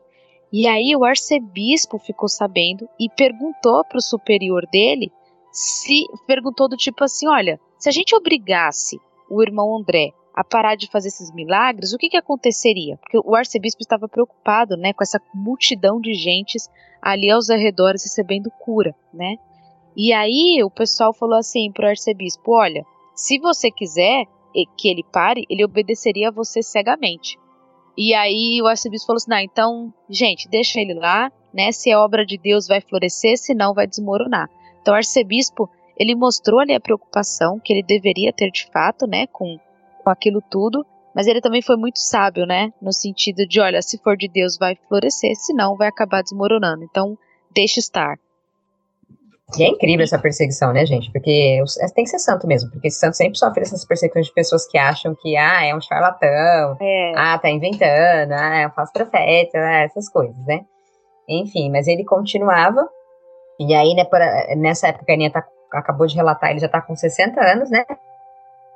E aí o arcebispo ficou sabendo e perguntou para o superior dele se perguntou do tipo assim, olha, se a gente obrigasse o irmão André a parar de fazer esses milagres, o que que aconteceria? Porque o arcebispo estava preocupado, né, com essa multidão de gentes ali aos arredores recebendo cura, né? E aí o pessoal falou assim pro arcebispo, olha, se você quiser que ele pare, ele obedeceria a você cegamente. E aí o arcebispo falou assim: não, então, gente, deixa ele lá, né? Se é obra de Deus, vai florescer, se não, vai desmoronar. Então, o arcebispo, ele mostrou ali a preocupação que ele deveria ter de fato, né, com, com aquilo tudo, mas ele também foi muito sábio, né, no sentido de: olha, se for de Deus, vai florescer, se não, vai acabar desmoronando. Então, deixa estar. E é incrível essa perseguição, né, gente? Porque é, tem que ser santo mesmo, porque esse santo sempre sofre essas perseguições de pessoas que acham que, ah, é um charlatão, É. ah, tá inventando, ah, é um falso profeta, ah, essas coisas, né? Enfim, mas ele continuava, e aí, né, por- nessa época que a Aninha tá- acabou de relatar, ele já tá com 60 anos, né?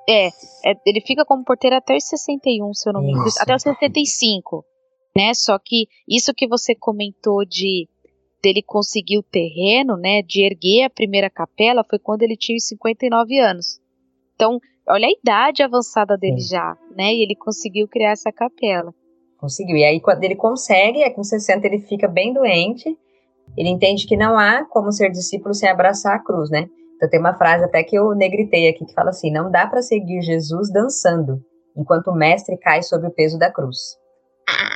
É, é, ele fica como porteiro até os 61, se eu não me engano, até os 75, né? Só que isso que você comentou de dele conseguir o terreno, né, de erguer a primeira capela, foi quando ele tinha os 59 anos. Então, olha a idade avançada dele Sim. já, né? E ele conseguiu criar essa capela. Conseguiu. E aí, quando ele consegue, é com 60 ele fica bem doente. Ele entende que não há como ser discípulo sem abraçar a cruz, né? Então tem uma frase até que eu negritei aqui que fala assim: não dá para seguir Jesus dançando, enquanto o mestre cai sob o peso da cruz.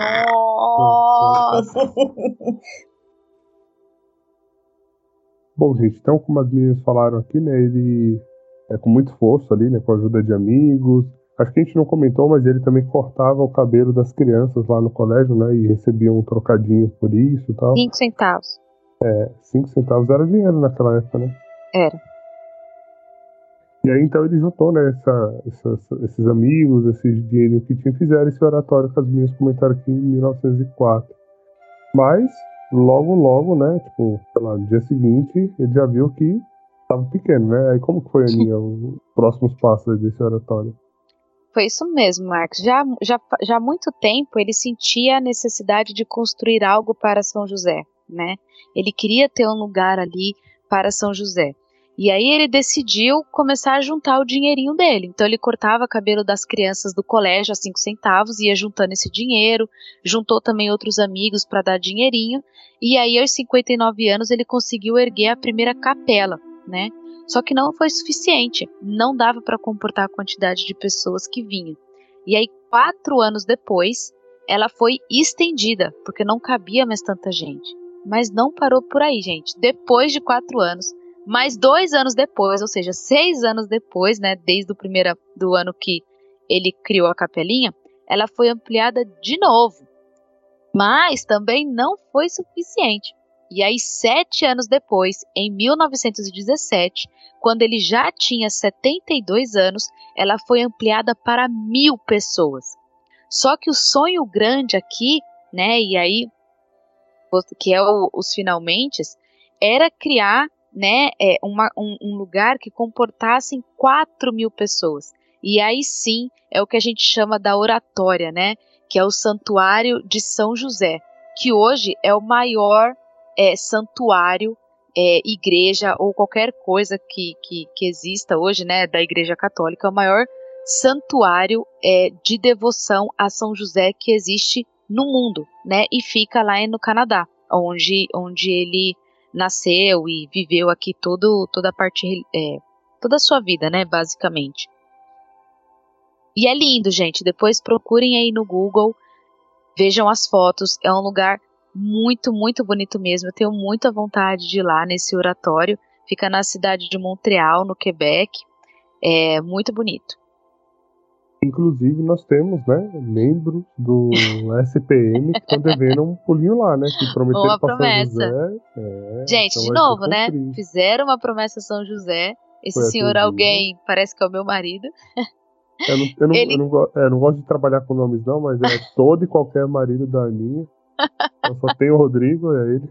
Nossa! Bom, gente, então, como as meninas falaram aqui, né, ele é com muito esforço ali, né, com a ajuda de amigos. Acho que a gente não comentou, mas ele também cortava o cabelo das crianças lá no colégio, né, e recebia um trocadinho por isso e tal. 5 centavos. Cinco centavos era dinheiro naquela época, né? Era. E aí, então, ele juntou, né, essa- essas- esses amigos, esses dinheirinho que tinha, fizeram esse oratório que as meninas comentaram aqui em 1904. Mas, logo, logo, né, tipo, sei lá, no dia seguinte, ele já viu que tava pequeno, né? Aí como que foi, Aninha, os próximos passos desse oratório? Foi isso mesmo, Marcos. Já, já, já há muito tempo ele sentia a necessidade de construir algo para São José, né? Ele queria ter um lugar ali para São José. E aí ele decidiu começar a juntar o dinheirinho dele. Então ele cortava cabelo das crianças do colégio a cinco centavos, ia juntando esse dinheiro, juntou também outros amigos para dar dinheirinho. E aí aos 59 anos ele conseguiu erguer a primeira capela, né? Só que não foi suficiente, não dava para comportar a quantidade de pessoas que vinha. E aí, quatro anos depois, ela foi estendida, porque não cabia mais tanta gente. Mas não parou por aí, gente. Depois de quatro anos, mais dois anos depois, ou seja, seis anos depois, né, desde o primeiro do ano que ele criou a capelinha, ela foi ampliada de novo. Mas também não foi suficiente. E aí, sete anos depois, em 1917, quando ele já tinha 72 anos, ela foi ampliada para mil pessoas. Só que o sonho grande aqui, né, e aí, que é o, os finalmente, era criar né, é, uma, um, um lugar que comportasse 4 mil pessoas. E aí sim é o que a gente chama da oratória, né, que é o Santuário de São José, que hoje é o maior é, santuário é, igreja ou qualquer coisa que, que, que, exista hoje, né, da Igreja Católica, é o maior santuário é, de devoção a São José que existe no mundo, né, e fica lá no Canadá, onde, onde ele nasceu e viveu aqui todo, toda a parte, é, toda a sua vida, né, basicamente. E é lindo, gente. Depois procurem aí no Google, vejam as fotos. É um lugar muito, muito bonito mesmo. Eu tenho muita vontade de ir lá nesse oratório. Fica na cidade de Montreal, no Quebec. É muito bonito. Inclusive, nós temos, né, membros do SPM que estão devendo um pulinho lá, né? Que prometeram uma promessa. José, é, Gente, então de novo, né? Fizeram uma promessa a São José. Esse Foi senhor alguém parece que é o meu marido. Eu não, eu não, Ele... eu não, é, não gosto de trabalhar com nomes, não, mas é todo e qualquer marido da Aninha. Eu só tenho o Rodrigo, é ele.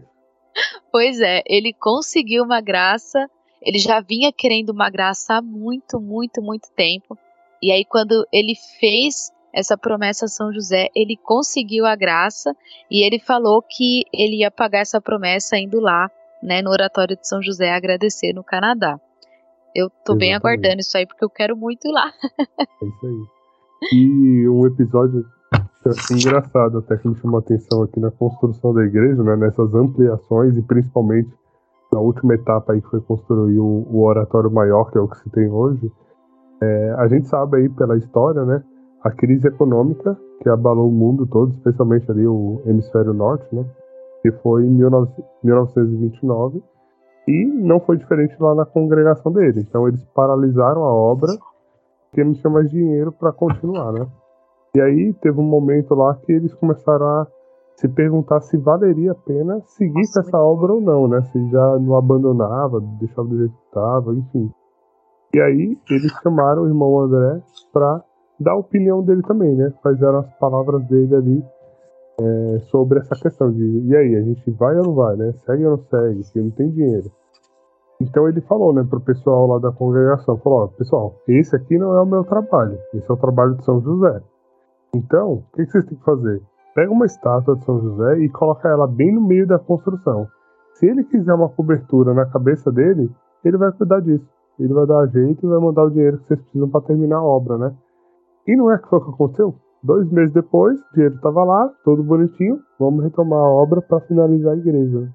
Pois é, ele conseguiu uma graça. Ele já vinha querendo uma graça há muito, muito, muito tempo. E aí, quando ele fez essa promessa a São José, ele conseguiu a graça e ele falou que ele ia pagar essa promessa indo lá, né, no oratório de São José agradecer no Canadá. Eu tô Exatamente. bem aguardando isso aí porque eu quero muito ir lá. é isso aí. E um episódio engraçado até que me chamou a atenção aqui na construção da igreja, né, nessas ampliações e principalmente na última etapa aí que foi construir o, o oratório maior, que é o que se tem hoje, é, a gente sabe aí pela história, né, a crise econômica que abalou o mundo todo, especialmente ali o hemisfério norte, né, que foi em 19, 1929, e não foi diferente lá na congregação dele. Então eles paralisaram a obra porque não tinha mais dinheiro para continuar, né? E aí teve um momento lá que eles começaram a se perguntar se valeria a pena seguir Nossa, com essa obra ou não, né? Se já não abandonava, deixava do jeito que estava, enfim. E aí eles chamaram o irmão André para dar a opinião dele também, né? Quais eram as palavras dele ali é, sobre essa questão de e aí, a gente vai ou não vai, né? Segue ou não segue, porque não tem dinheiro. Então ele falou, né, pro pessoal lá da congregação, falou, ó, pessoal, esse aqui não é o meu trabalho, esse é o trabalho de São José. Então, o que, que vocês têm que fazer? Pega uma estátua de São José e coloca ela bem no meio da construção. Se ele quiser uma cobertura na cabeça dele, ele vai cuidar disso. Ele vai dar jeito e vai mandar o dinheiro que vocês precisam para terminar a obra, né? E não é que foi o que aconteceu? Dois meses depois, o dinheiro estava lá, todo bonitinho, vamos retomar a obra para finalizar a igreja.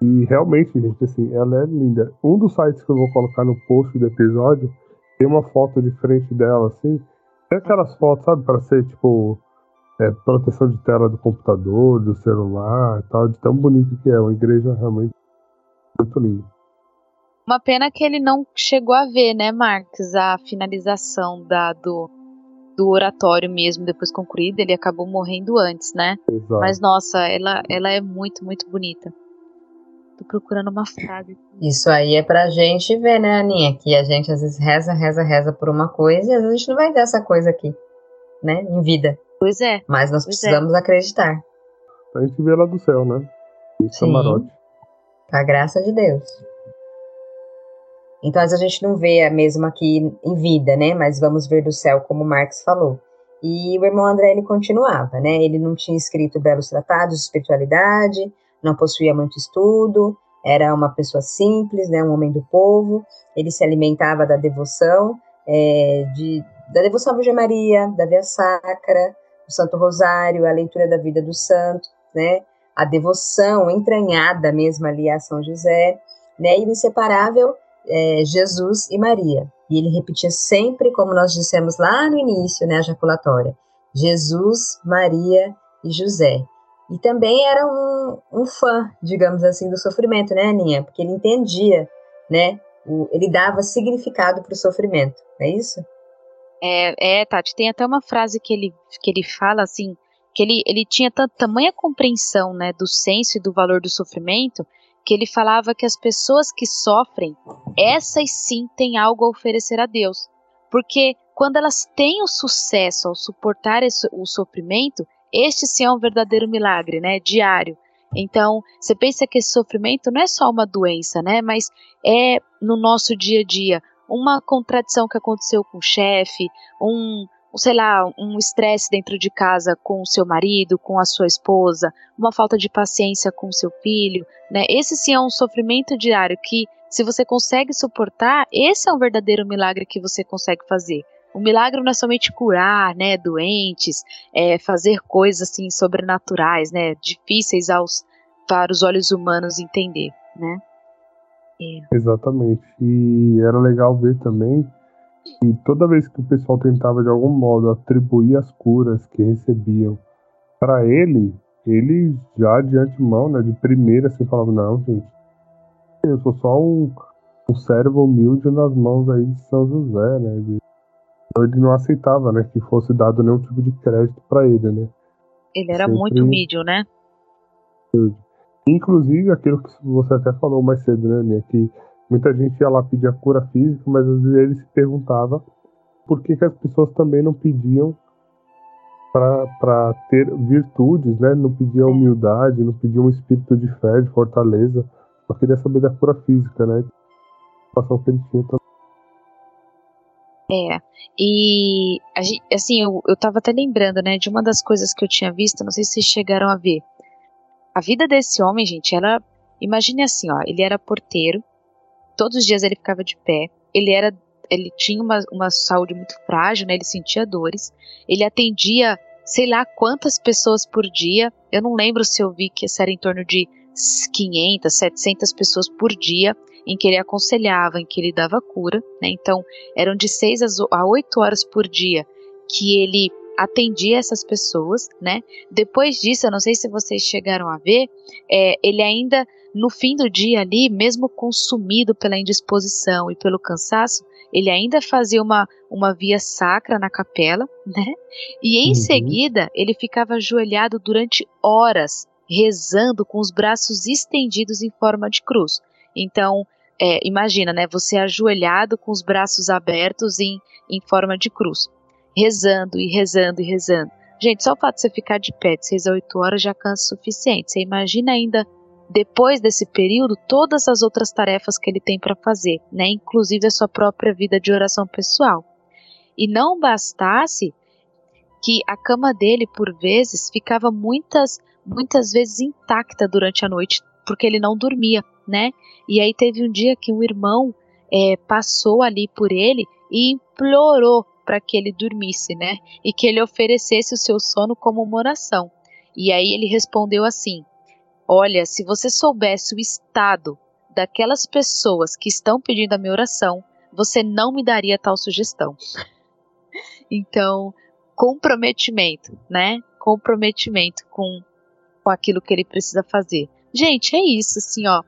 E realmente, gente, assim, ela é linda. Um dos sites que eu vou colocar no post do episódio tem uma foto de frente dela, assim. Tem aquelas fotos, sabe, para ser tipo é, proteção de tela do computador, do celular e tal, de tão bonito que é. Uma igreja realmente muito linda. Uma pena que ele não chegou a ver, né, Marcos, a finalização da, do, do oratório mesmo, depois concluído, ele acabou morrendo antes, né? Exato. Mas nossa, ela, ela é muito, muito bonita. Tô procurando uma frase. Isso aí é pra gente ver, né, Aninha? Que a gente às vezes reza, reza, reza por uma coisa e às vezes a gente não vai ver essa coisa aqui, né? Em vida. Pois é. Mas nós é. precisamos é. acreditar. A gente vê lá do céu, né? Sim. Camarote. Com a graça de Deus. Então, a gente não vê a mesma aqui em vida, né? Mas vamos ver do céu, como o Marx falou. E o irmão André, ele continuava, né? Ele não tinha escrito belos tratados de espiritualidade, não possuía muito estudo, era uma pessoa simples, né? Um homem do povo. Ele se alimentava da devoção, é, de, da devoção à Virgem Maria, da Via Sacra, do Santo Rosário, a leitura da vida do santo, né? A devoção entranhada mesmo ali a São José, né? E o inseparável é, Jesus e Maria. E ele repetia sempre, como nós dissemos lá no início, né, a jaculatória, Jesus, Maria e José. E também era um, um fã, digamos assim, do sofrimento, né, Aninha? Porque ele entendia, né? O, ele dava significado para o sofrimento, é isso? É, é, Tati, tem até uma frase que ele, que ele fala assim, que ele, ele tinha tamanha compreensão, né, do senso e do valor do sofrimento, que ele falava que as pessoas que sofrem, essas sim têm algo a oferecer a Deus. Porque quando elas têm o sucesso ao suportar esse, o sofrimento, este sim é um verdadeiro milagre, né? Diário. Então, você pensa que esse sofrimento não é só uma doença, né? Mas é no nosso dia a dia uma contradição que aconteceu com o chefe, um, sei lá, um estresse dentro de casa com o seu marido, com a sua esposa, uma falta de paciência com o seu filho, né? Esse sim é um sofrimento diário que, se você consegue suportar, esse é um verdadeiro milagre que você consegue fazer. O milagre não é somente curar, né, doentes, é, fazer coisas assim sobrenaturais, né, difíceis aos para os olhos humanos entender, né? É. Exatamente. E era legal ver também que toda vez que o pessoal tentava de algum modo atribuir as curas que recebiam para ele, ele já de antemão, né, de primeira, assim, falava: Não, gente, eu sou só um, um servo humilde nas mãos aí de São José, né? De... Então ele não aceitava, né, que fosse dado nenhum tipo de crédito para ele, né? Ele era Sempre... muito humilde, né? Inclusive aquilo que você até falou mais cedo, né, que muita gente ia lá pedir a cura física, mas às vezes ele se perguntava por que, que as pessoas também não pediam para ter virtudes, né? Não pediam humildade, não pediam um espírito de fé, de fortaleza, só queria saber da cura física, né? A situação que ele tinha também. É, e assim, eu, eu tava até lembrando, né, de uma das coisas que eu tinha visto, não sei se vocês chegaram a ver. A vida desse homem, gente, ela. Imagine assim, ó, ele era porteiro, todos os dias ele ficava de pé, ele era. Ele tinha uma, uma saúde muito frágil, né? Ele sentia dores. Ele atendia, sei lá quantas pessoas por dia. Eu não lembro se eu vi que era em torno de 500, 700 pessoas por dia em que ele aconselhava, em que ele dava cura, né? Então, eram de 6 a 8 horas por dia que ele atendia essas pessoas, né? Depois disso, eu não sei se vocês chegaram a ver, é, ele ainda no fim do dia ali, mesmo consumido pela indisposição e pelo cansaço, ele ainda fazia uma, uma via sacra na capela, né? E em uhum. seguida ele ficava ajoelhado durante horas, rezando com os braços estendidos em forma de cruz. Então, é, imagina, né? Você ajoelhado com os braços abertos em, em forma de cruz rezando e rezando e rezando. Gente, só o fato de você ficar de pé de 6 a 8 horas já cansa o suficiente. Você imagina ainda depois desse período todas as outras tarefas que ele tem para fazer, né? Inclusive a sua própria vida de oração pessoal. E não bastasse que a cama dele por vezes ficava muitas muitas vezes intacta durante a noite porque ele não dormia, né? E aí teve um dia que um irmão é, passou ali por ele e implorou para que ele dormisse, né? E que ele oferecesse o seu sono como uma oração. E aí ele respondeu assim: Olha, se você soubesse o estado daquelas pessoas que estão pedindo a minha oração, você não me daria tal sugestão. então, comprometimento, né? Comprometimento com, com aquilo que ele precisa fazer. Gente, é isso, assim, ó.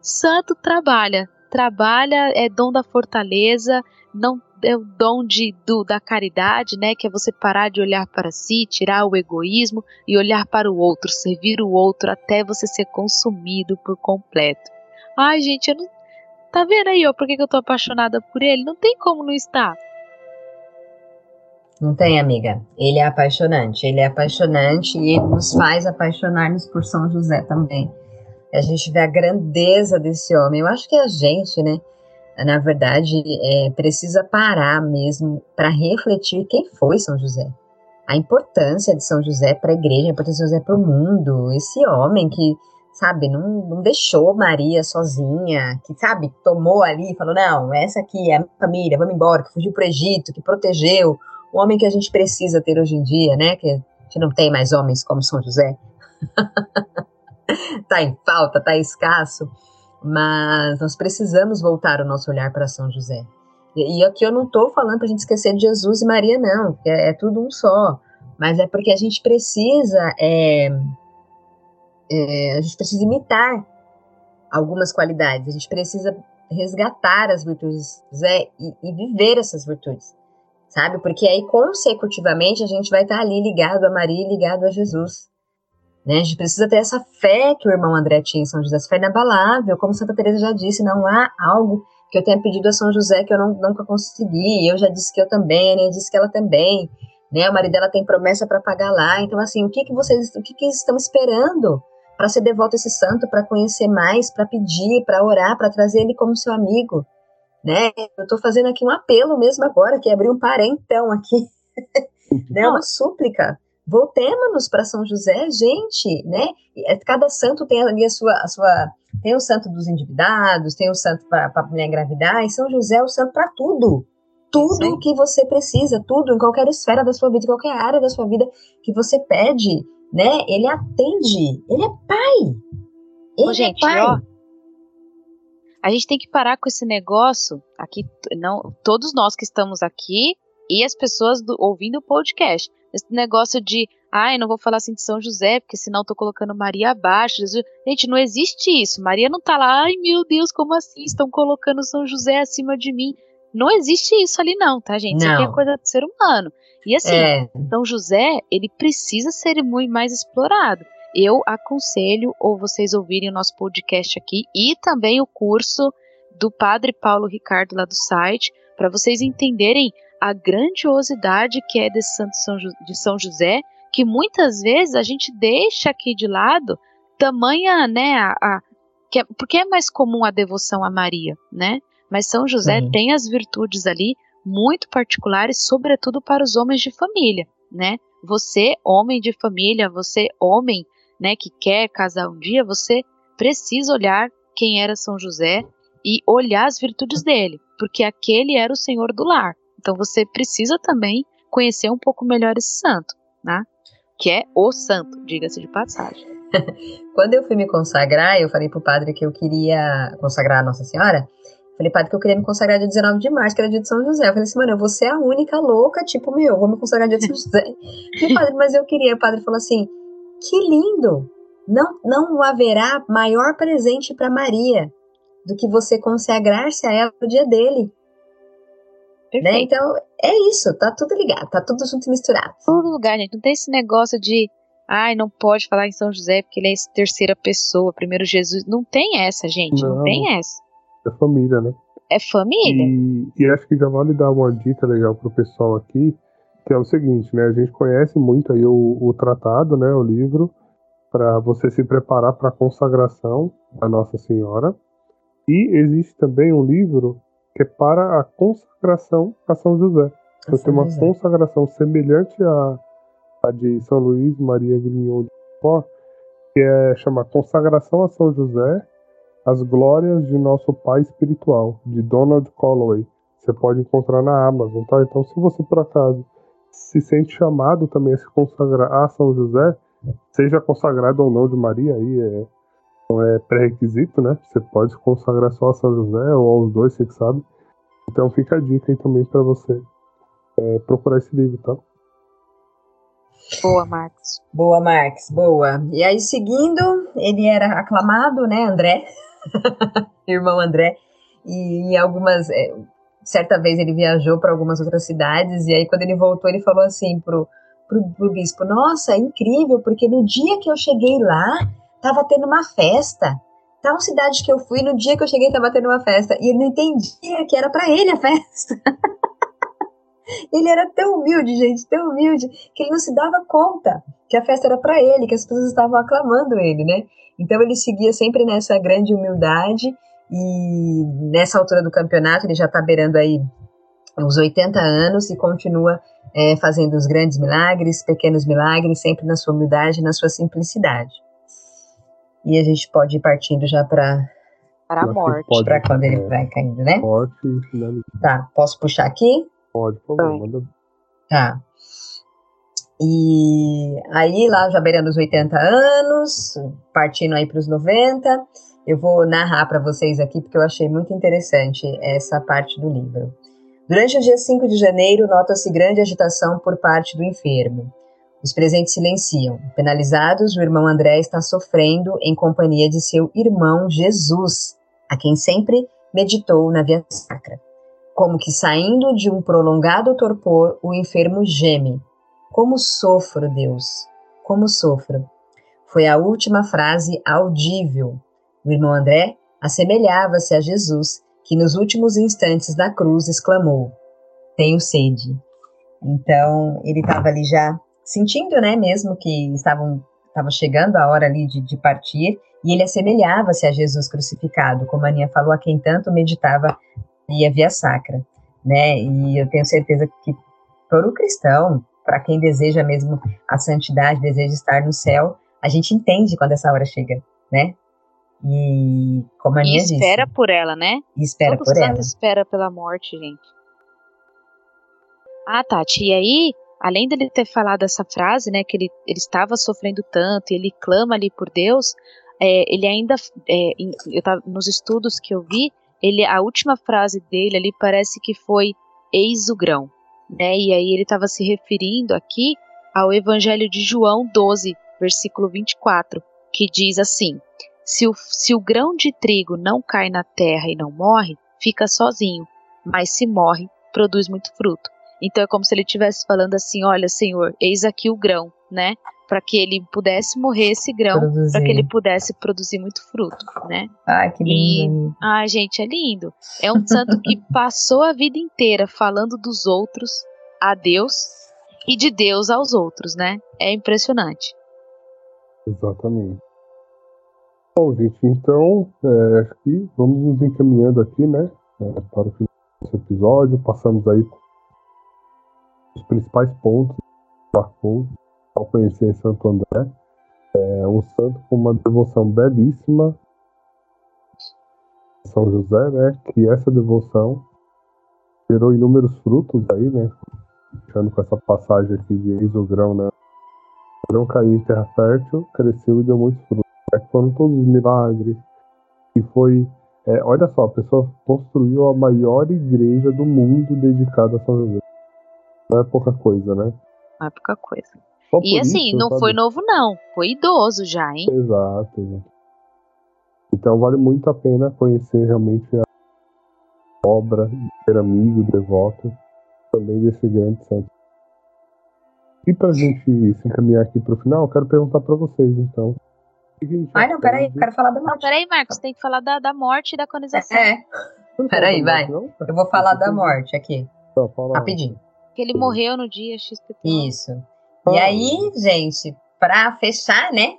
Santo trabalha, trabalha, é dom da fortaleza, não é o dom de, do, da caridade, né? Que é você parar de olhar para si, tirar o egoísmo e olhar para o outro, servir o outro até você ser consumido por completo. Ai, gente, eu não. Tá vendo aí, ó, por que, eu tô apaixonada por ele? Não tem como não estar. Não tem, amiga. Ele é apaixonante. Ele é apaixonante e ele nos faz apaixonar-nos por São José também. A gente vê a grandeza desse homem. Eu acho que a gente, né? Na verdade, é, precisa parar mesmo para refletir quem foi São José. A importância de São José para a igreja, a importância de São José para o mundo. Esse homem que, sabe, não, não deixou Maria sozinha, que, sabe, tomou ali e falou: não, essa aqui é a minha família, vamos embora, que fugiu para o Egito, que protegeu. O homem que a gente precisa ter hoje em dia, né? Que a gente não tem mais homens como São José. tá em falta, tá escasso. Mas nós precisamos voltar o nosso olhar para São José. E, e aqui eu não estou falando para a gente esquecer de Jesus e Maria, não, é, é, tudo um só. Mas é porque a gente precisa, é, é, a gente precisa imitar algumas qualidades. A gente precisa resgatar as virtudes de José e, e viver essas virtudes, sabe? Porque aí consecutivamente a gente vai estar ali ligado a Maria e ligado a Jesus. Né? A gente precisa ter essa fé que o irmão André tinha em São José, essa fé inabalável, como Santa Teresa já disse, não há algo que eu tenha pedido a São José que eu não, nunca consegui. Eu já disse que eu também, né? disse que ela também, né? O marido dela tem promessa para pagar lá. Então assim, o que que vocês, o que que estão esperando para ser devoto a esse santo, para conhecer mais, para pedir, para orar, para trazer ele como seu amigo, né? Eu estou fazendo aqui um apelo mesmo agora, que abri um parentão aqui. né? Uma súplica. Voltemos-nos para São José, gente, né? É, cada santo tem ali a sua, a sua tem o santo dos endividados, tem o santo para a mulher engravidar, e São José é o santo para tudo. Tudo o que você precisa, tudo, em qualquer esfera da sua vida, em qualquer área da sua vida que você pede, né? Ele atende. Ele é pai. Ele Ô, é gente, pai. ó, a gente tem que parar com esse negócio aqui, não, todos nós que estamos aqui e as pessoas do, ouvindo o podcast. Esse negócio de, ai, não vou falar assim de São José, porque senão tô colocando Maria abaixo. Jesus. Gente, não existe isso. Maria não tá lá, ai meu Deus, como assim? Estão colocando São José acima de mim. Não existe isso ali, não, tá, gente? Isso aqui é Não. coisa do ser humano. E assim, É, São José, ele precisa ser muito mais explorado. Eu aconselho ou vocês ouvirem o nosso podcast aqui e também o curso do Padre Paulo Ricardo lá do site, para vocês entenderem a grandiosidade que é desse Santo São de São José, que muitas vezes a gente deixa aqui de lado, tamanha, né, a, a- que é- porque é mais comum a devoção a Maria, né? Mas São José Sim. tem as virtudes ali muito particulares, sobretudo para os homens de família, né? Você, homem de família, você, homem, né, que quer casar um dia, você precisa olhar quem era São José e olhar as virtudes dele, porque aquele era o senhor do lar. Então você precisa também conhecer um pouco melhor esse santo, né? Que é o santo, diga-se de passagem. Quando eu fui me consagrar, eu falei pro padre que eu queria consagrar a Nossa Senhora. Falei, padre, que eu queria me consagrar dia 19 de março, que era dia de São José. Eu falei assim, mano, vou ser a única louca, tipo, meu, eu vou me consagrar dia de São José. falei, padre, mas eu queria. O padre falou assim, que lindo! Não, não haverá maior presente para Maria do que você consagrar-se a ela no dia dele. Né? Perfeito. Então, é isso, tá tudo ligado, tá tudo junto e misturado. todo lugar, gente. Não tem esse negócio de, ai, não pode falar em São José porque ele é essa terceira pessoa, primeiro Jesus. Não tem essa, gente. Não, Não. tem essa. É família, né? É família. E, e acho que já vale dar uma dica legal pro pessoal aqui, que é o seguinte, né? A gente conhece muito aí o, o tratado, né? O livro, para você se preparar para a consagração da Nossa Senhora. E existe também um livro que é para a consagração a São José. Então tem uma José. consagração semelhante à, à de São Luís Maria Grignon de Pó, que é chamar Consagração a São José, as Glórias de Nosso Pai Espiritual, de Donald Colloway. Você pode encontrar na Amazon, tá? Então, se você por acaso se sente chamado também a se consagrar a São José, seja consagrado ou não de Maria, aí é, é pré-requisito, né? Você pode consagrar só a São José ou aos dois, você que sabe. Então, fica a dica aí também para você é, procurar esse livro, tá? Boa, Marcos. Boa, Marx, boa. E aí, seguindo, ele era aclamado, né, André? Irmão André. E em algumas. é, certa vez ele viajou para algumas outras cidades, e aí, quando ele voltou, ele falou assim pro, pro, pro bispo: Nossa, é incrível, porque no dia que eu cheguei lá, tava tendo uma festa. Tal cidade que eu fui, no dia que eu cheguei, tava tendo uma festa. E ele não entendia que era para ele a festa. Ele era tão humilde, gente, tão humilde, que ele não se dava conta que a festa era para ele, que as pessoas estavam aclamando ele, né? Então ele seguia sempre nessa grande humildade e nessa altura do campeonato ele já está beirando aí uns 80 anos e continua é, fazendo os grandes milagres, pequenos milagres, sempre na sua humildade, na sua simplicidade. E a gente pode ir partindo já para Para a morte. para quando ele vai caindo, né? E finalizar. Tá, posso puxar aqui? Pode, por favor, manda. Tá. E aí, lá já beirando os 80 anos, partindo aí para os 90, eu vou narrar para vocês aqui, porque eu achei muito interessante essa parte do livro. Durante o dia 5 de janeiro, nota-se grande agitação por parte do enfermo. Os presentes silenciam. Penalizados, o irmão André está sofrendo em companhia de seu irmão Jesus, a quem sempre meditou na via sacra. Como que saindo de um prolongado torpor, o enfermo geme. Como sofro, Deus, como sofro. Foi a última frase audível. O irmão André assemelhava-se a Jesus, que nos últimos instantes da cruz exclamou: Tenho sede. Então, ele estava ali já sentindo, né, mesmo que estavam estava chegando a hora ali de, de partir, e ele assemelhava-se a Jesus crucificado, como a Aninha falou, a quem tanto meditava e a via sacra, né? E eu tenho certeza que todo cristão, para quem deseja mesmo a santidade, deseja estar no céu, a gente entende quando essa hora chega, né? E como a e Aninha espera disse, por ela, né? e espera Todo por ela. espera pela morte, gente. Ah, Tati, e aí, além dele ter falado essa frase, né, que ele, ele estava sofrendo tanto e ele clama ali por Deus, é, ele ainda, é, eu tava, nos estudos que eu vi, ele, a última frase dele ali parece que foi eis o grão, né, e aí ele estava se referindo aqui ao Evangelho de João 12, versículo 24, que diz assim, se o, se o grão de trigo não cai na terra e não morre, fica sozinho, mas se morre, produz muito fruto. Então é como se ele estivesse falando assim: olha, Senhor, eis aqui o grão, né? Para que ele pudesse morrer esse grão, para que ele pudesse produzir muito fruto, né? Ai, que E- lindo. Ai, gente, é lindo. É um santo que passou a vida inteira falando dos outros a Deus e de Deus aos outros, né? É impressionante. Exatamente. Bom, gente, então, é, acho que vamos nos encaminhando aqui, né, é, para o final desse episódio. Passamos aí os principais pontos que marcou ao conhecer Santo André. É um santo com uma devoção belíssima São José, né, que essa devoção gerou inúmeros frutos aí, né, fechando com essa passagem aqui de eis o grão, né, o grão caiu em terra fértil, cresceu e deu muitos frutos. É, foram todos os milagres. E foi. é, olha só, a pessoa construiu a maior igreja do mundo dedicada a São José. Não é pouca coisa, né? Não é pouca coisa. Só E assim, isso, não sabe? foi novo, não. Foi idoso já, hein? Exato. exato. Então vale muito a pena conhecer realmente a obra, ser amigo, devoto também desse grande santo. E pra gente se encaminhar aqui pro final, eu quero perguntar pra vocês, então. Ai, não, peraí, eu quero falar da Não, morte. peraí, Marcos, tem que falar da, da morte e da canonização. É, Você não Peraí, da vai. não? eu vou falar da morte aqui, Tá, fala. rapidinho. Que ele morreu no dia XPT. Isso. E aí, gente, pra fechar, né?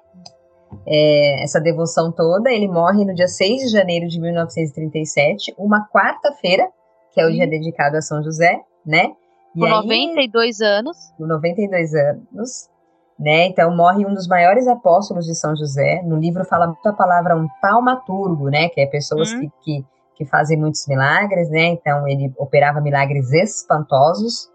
é, essa devoção toda, ele morre no dia 6 de janeiro de 1937, uma quarta-feira, que é o dia dedicado a São José, né? E Com aí, 92 anos. com 92 anos, né? Então morre um dos maiores apóstolos de São José. No livro fala muito a palavra um taumaturgo, né? Que é pessoas Hum. que, que, que fazem muitos milagres, né? Então ele operava milagres espantosos,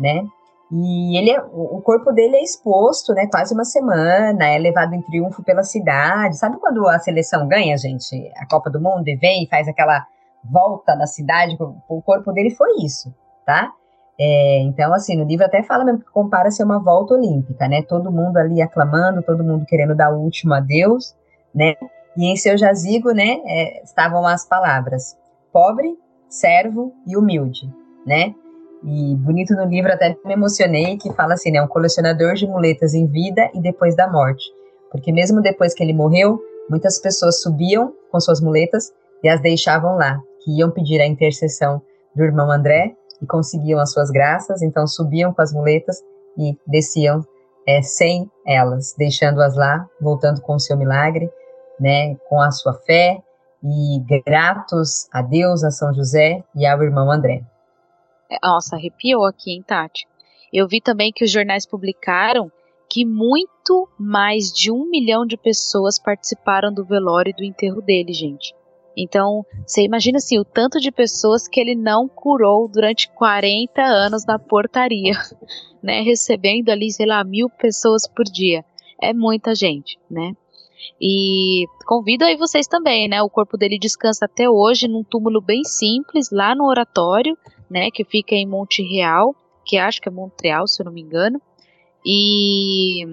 né? E ele, é- o corpo dele é exposto, né? Quase uma semana, é levado em triunfo pela cidade. Sabe quando a seleção ganha, gente, a Copa do Mundo e vem e faz aquela volta na cidade? O corpo dele foi isso, tá? É, então, assim, no livro até fala mesmo que compara-se a uma volta olímpica, né? Todo mundo ali aclamando, todo mundo querendo dar o último adeus, né? E em seu jazigo, né, é, estavam as palavras pobre, servo e humilde, né? E bonito no livro, até me emocionei, que fala assim, né? Um colecionador de muletas em vida e depois da morte. Porque mesmo depois que ele morreu, muitas pessoas subiam com suas muletas e as deixavam lá, que iam pedir a intercessão do irmão André e conseguiam as suas graças, então subiam com as muletas e desciam é, sem elas, deixando-as lá, voltando com o seu milagre, né, com a sua fé e gratos a Deus, a São José e ao irmão André. É, Nossa, arrepiou aqui, hein, Tati? Eu vi também que os jornais publicaram que muito mais de um milhão de pessoas participaram do velório e do enterro dele, gente. Então, você imagina assim, o tanto de pessoas que ele não curou durante 40 anos na portaria, né? Recebendo ali, sei lá, mil pessoas por dia. É muita gente, né? E convido aí vocês também, né? O corpo dele descansa até hoje num túmulo bem simples, lá no oratório, né? Que fica em Monte Real, que acho que é Montreal, se eu não me engano. E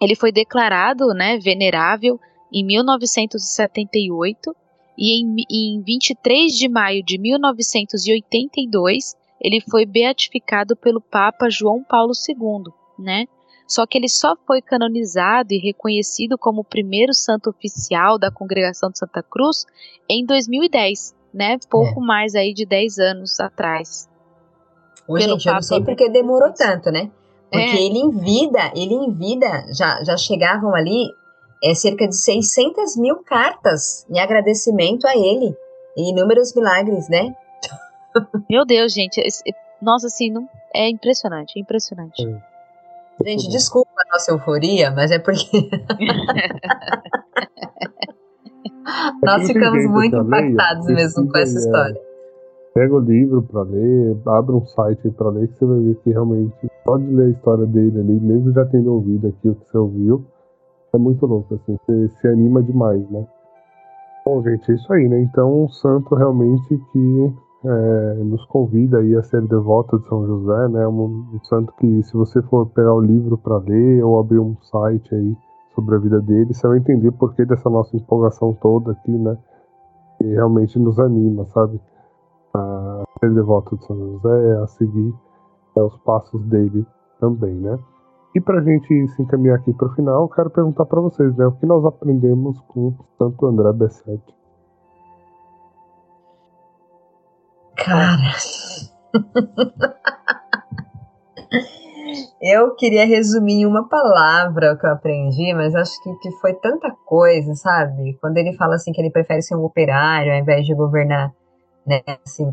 ele foi declarado, né, venerável em 1978 e em, em 23 de maio de 1982 ele foi beatificado pelo Papa João Paulo II, né? Só que ele só foi canonizado e reconhecido como o primeiro santo oficial da Congregação de Santa Cruz em 2010, né? Pouco mais aí de 10 anos atrás. Ô, Pelo gente, eu não sei porque demorou tanto, né? Porque É. ele em vida, ele em vida, já, já chegavam ali é, cerca de 600 mil cartas em agradecimento a ele. E inúmeros milagres, né? Meu Deus, gente, esse- nossa, assim, não, é impressionante, é impressionante. É. Gente, desculpa a nossa euforia, mas é porque. Nós ficamos muito impactados mesmo com essa história. Pega o livro para ler, abre um site para ler, que você vai ver que realmente pode ler a história dele ali, mesmo já tendo ouvido aqui o que você ouviu. É muito louco, assim, você se anima demais, né? Bom, gente, é isso aí, né? Então, um santo realmente que é, nos convida aí a ser devoto de São José, né? Um, um santo que, se você for pegar o livro para ler ou abrir um site aí sobre a vida dele, você vai entender por que dessa nossa empolgação toda aqui, né? Que realmente nos anima, sabe? A ser devoto de São José, a seguir é, os passos dele também, né? E para a gente se encaminhar aqui para o final, eu quero perguntar para vocês, né? O que nós aprendemos com Santo André Besset? Cara. eu queria resumir em uma palavra o que eu aprendi, mas acho que, que foi tanta coisa, sabe? Quando ele fala assim que ele prefere ser um operário ao invés de governar, né, assim,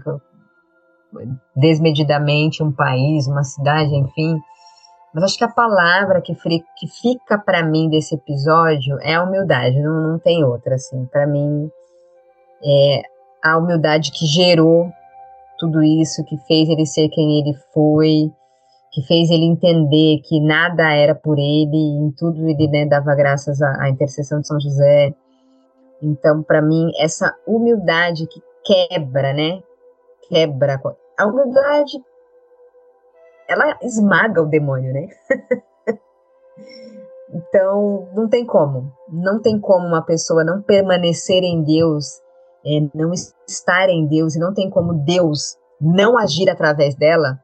desmedidamente um país, uma cidade, enfim. Mas acho que a palavra que, que fica para mim desse episódio é a humildade, não, não tem outra, assim. Para mim, é a humildade que gerou tudo isso, que fez ele ser quem ele foi, que fez ele entender que nada era por ele, em tudo ele né, dava graças à, à intercessão de São José. Então, para mim, essa humildade que quebra, né? Quebra. A humildade ela esmaga o demônio, né? então, não tem como. Não tem como uma pessoa não permanecer em Deus, é, não estar em Deus, e não tem como Deus não agir através dela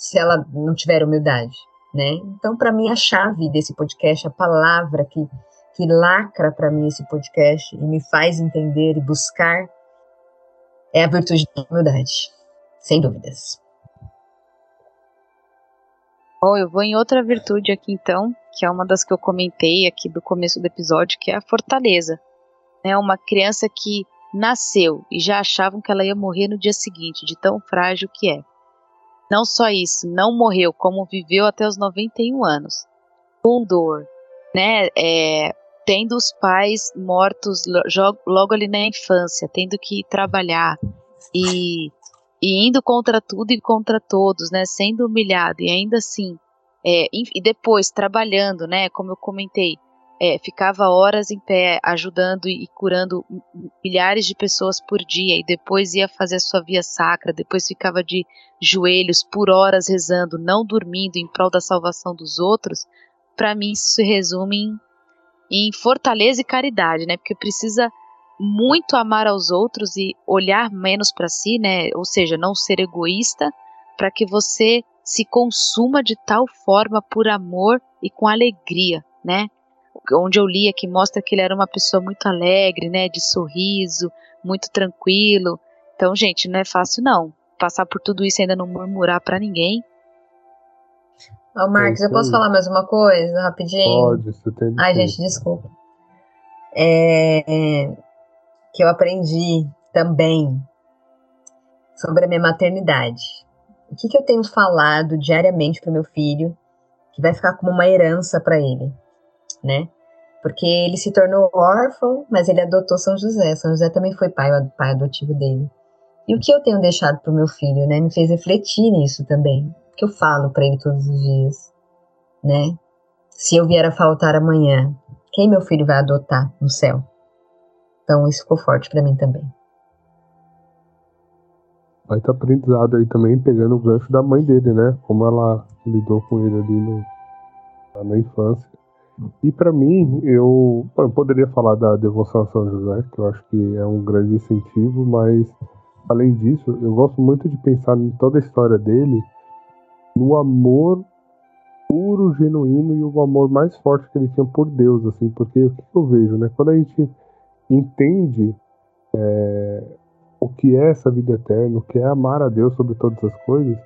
se ela não tiver humildade, né? Então, para mim, a chave desse podcast, a palavra que, que lacra para mim esse podcast e me faz entender e buscar é a virtude da humildade, sem dúvidas. Bom, eu vou em outra virtude aqui então, que é uma das que eu comentei aqui do começo do episódio, que é a fortaleza. É uma criança que nasceu e já achavam que ela ia morrer no dia seguinte, de tão frágil que é. Não só isso, não morreu, como viveu até os 91 anos, com dor, né? É, tendo os pais mortos logo ali na infância, tendo que trabalhar e e indo contra tudo e contra todos, né, sendo humilhado e ainda assim, é, e depois trabalhando, né, como eu comentei, é, ficava horas em pé ajudando e curando milhares de pessoas por dia e depois ia fazer a sua via sacra, depois ficava de joelhos por horas rezando, não dormindo em prol da salvação dos outros, para mim isso se resume em, em fortaleza e caridade, né, porque precisa muito amar aos outros e olhar menos para si, né? Ou seja, não ser egoísta, para que você se consuma de tal forma por amor e com alegria, né? Onde eu li aqui mostra que ele era uma pessoa muito alegre, né? De sorriso, muito tranquilo. Então, gente, não é fácil não. Passar por tudo isso e ainda não murmurar para ninguém. Ô, Marcos, eu posso falar mais uma coisa rapidinho? Pode, você tem. Ai, gente, desculpa. É, que eu aprendi também sobre a minha maternidade. O que, que eu tenho falado diariamente para meu filho que vai ficar como uma herança para ele, né? Porque ele se tornou órfão, mas ele adotou São José. São José também foi pai, pai adotivo dele. E o que eu tenho deixado para o meu filho, né? Me fez refletir nisso também. Que eu falo para ele todos os dias, né? Se eu vier a faltar amanhã, quem meu filho vai adotar no céu? Então isso ficou forte para mim também. Vai estar aprendizado aí também, pegando o gancho da mãe dele, né? Como ela lidou com ele ali no, na infância. E para mim, eu, eu, poderia falar da devoção a São José, que eu acho que é um grande incentivo, mas além disso, eu gosto muito de pensar em toda a história dele, no amor puro, genuíno e o amor mais forte que ele tinha por Deus, assim, porque o que eu vejo, né? Quando a gente entende é, o que é essa vida eterna, o que é amar a Deus sobre todas as coisas,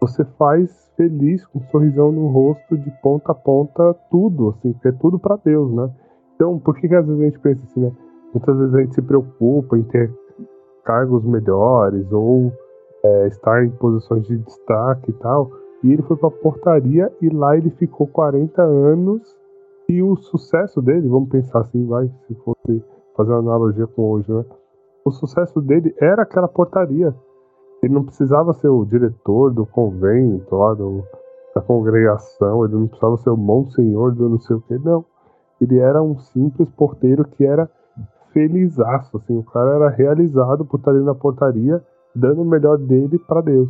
você faz feliz com um sorrisão no rosto de ponta a ponta tudo, assim, é tudo para Deus, né? Então, por que, que às vezes a gente pensa assim, né? Muitas vezes a gente se preocupa em ter cargos melhores ou é, estar em posições de destaque e tal, E ele foi pra portaria e lá ele ficou 40 anos. E o sucesso dele, vamos pensar assim, vai, se fosse fazer uma analogia com hoje, né? O sucesso dele era aquela portaria. Ele não precisava ser o diretor do convento, lá do, da congregação, ele não precisava ser o monsenhor do não sei o que, não. Ele era um simples porteiro que era felizaço, assim, o cara era realizado por estar ali na portaria, dando o melhor dele para Deus.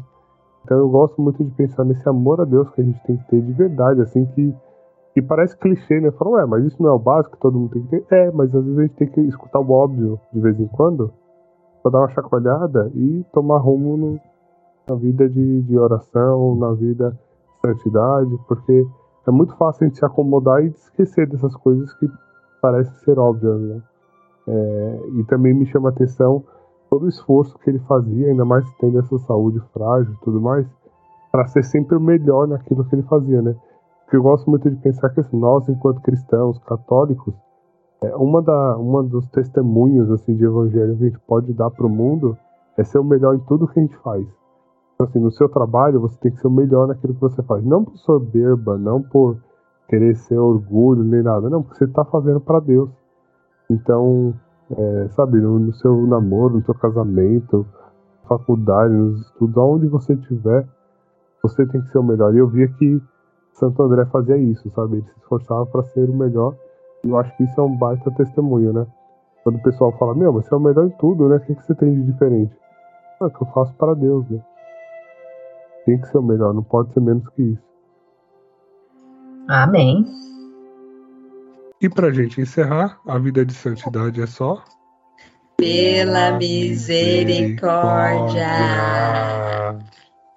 Então eu gosto muito de pensar nesse amor a Deus que a gente tem que ter de verdade, assim, que, que parece clichê, né? Falam, é, mas isso não é o básico que todo mundo tem que ter? É, mas às vezes a gente tem que escutar o óbvio de vez em quando, pra dar uma chacoalhada e tomar rumo no, na vida de, de oração, na vida de santidade, porque é muito fácil a gente se acomodar e esquecer dessas coisas que parecem ser óbvias, né? É, e também me chama a atenção todo o esforço que ele fazia, ainda mais tendo essa saúde frágil e tudo mais, para ser sempre o melhor naquilo que ele fazia, né? Porque eu gosto muito de pensar que assim, nós, enquanto cristãos, católicos, é, uma, da, uma dos testemunhos assim, de evangelho que a gente pode dar para o mundo é ser o melhor em tudo que a gente faz. Então, assim, no seu trabalho, você tem que ser o melhor naquilo que você faz. Não por soberba, não por querer ser orgulho nem nada, não, porque você está fazendo para Deus. Então, é, sabe, no, no, seu namoro, no seu casamento, faculdade, nos estudos, aonde você estiver, você tem que ser o melhor. E eu via que Santo André fazia isso, sabe? Ele se esforçava para ser o melhor. E eu acho que isso é um baita testemunho, né? Quando o pessoal fala, meu, mas você é o melhor em tudo, né? O que, que você tem de diferente? É que eu faço para Deus, né? Tem que ser o melhor, não pode ser menos que isso. Amém. E pra gente encerrar, a vida de santidade é só pela misericórdia.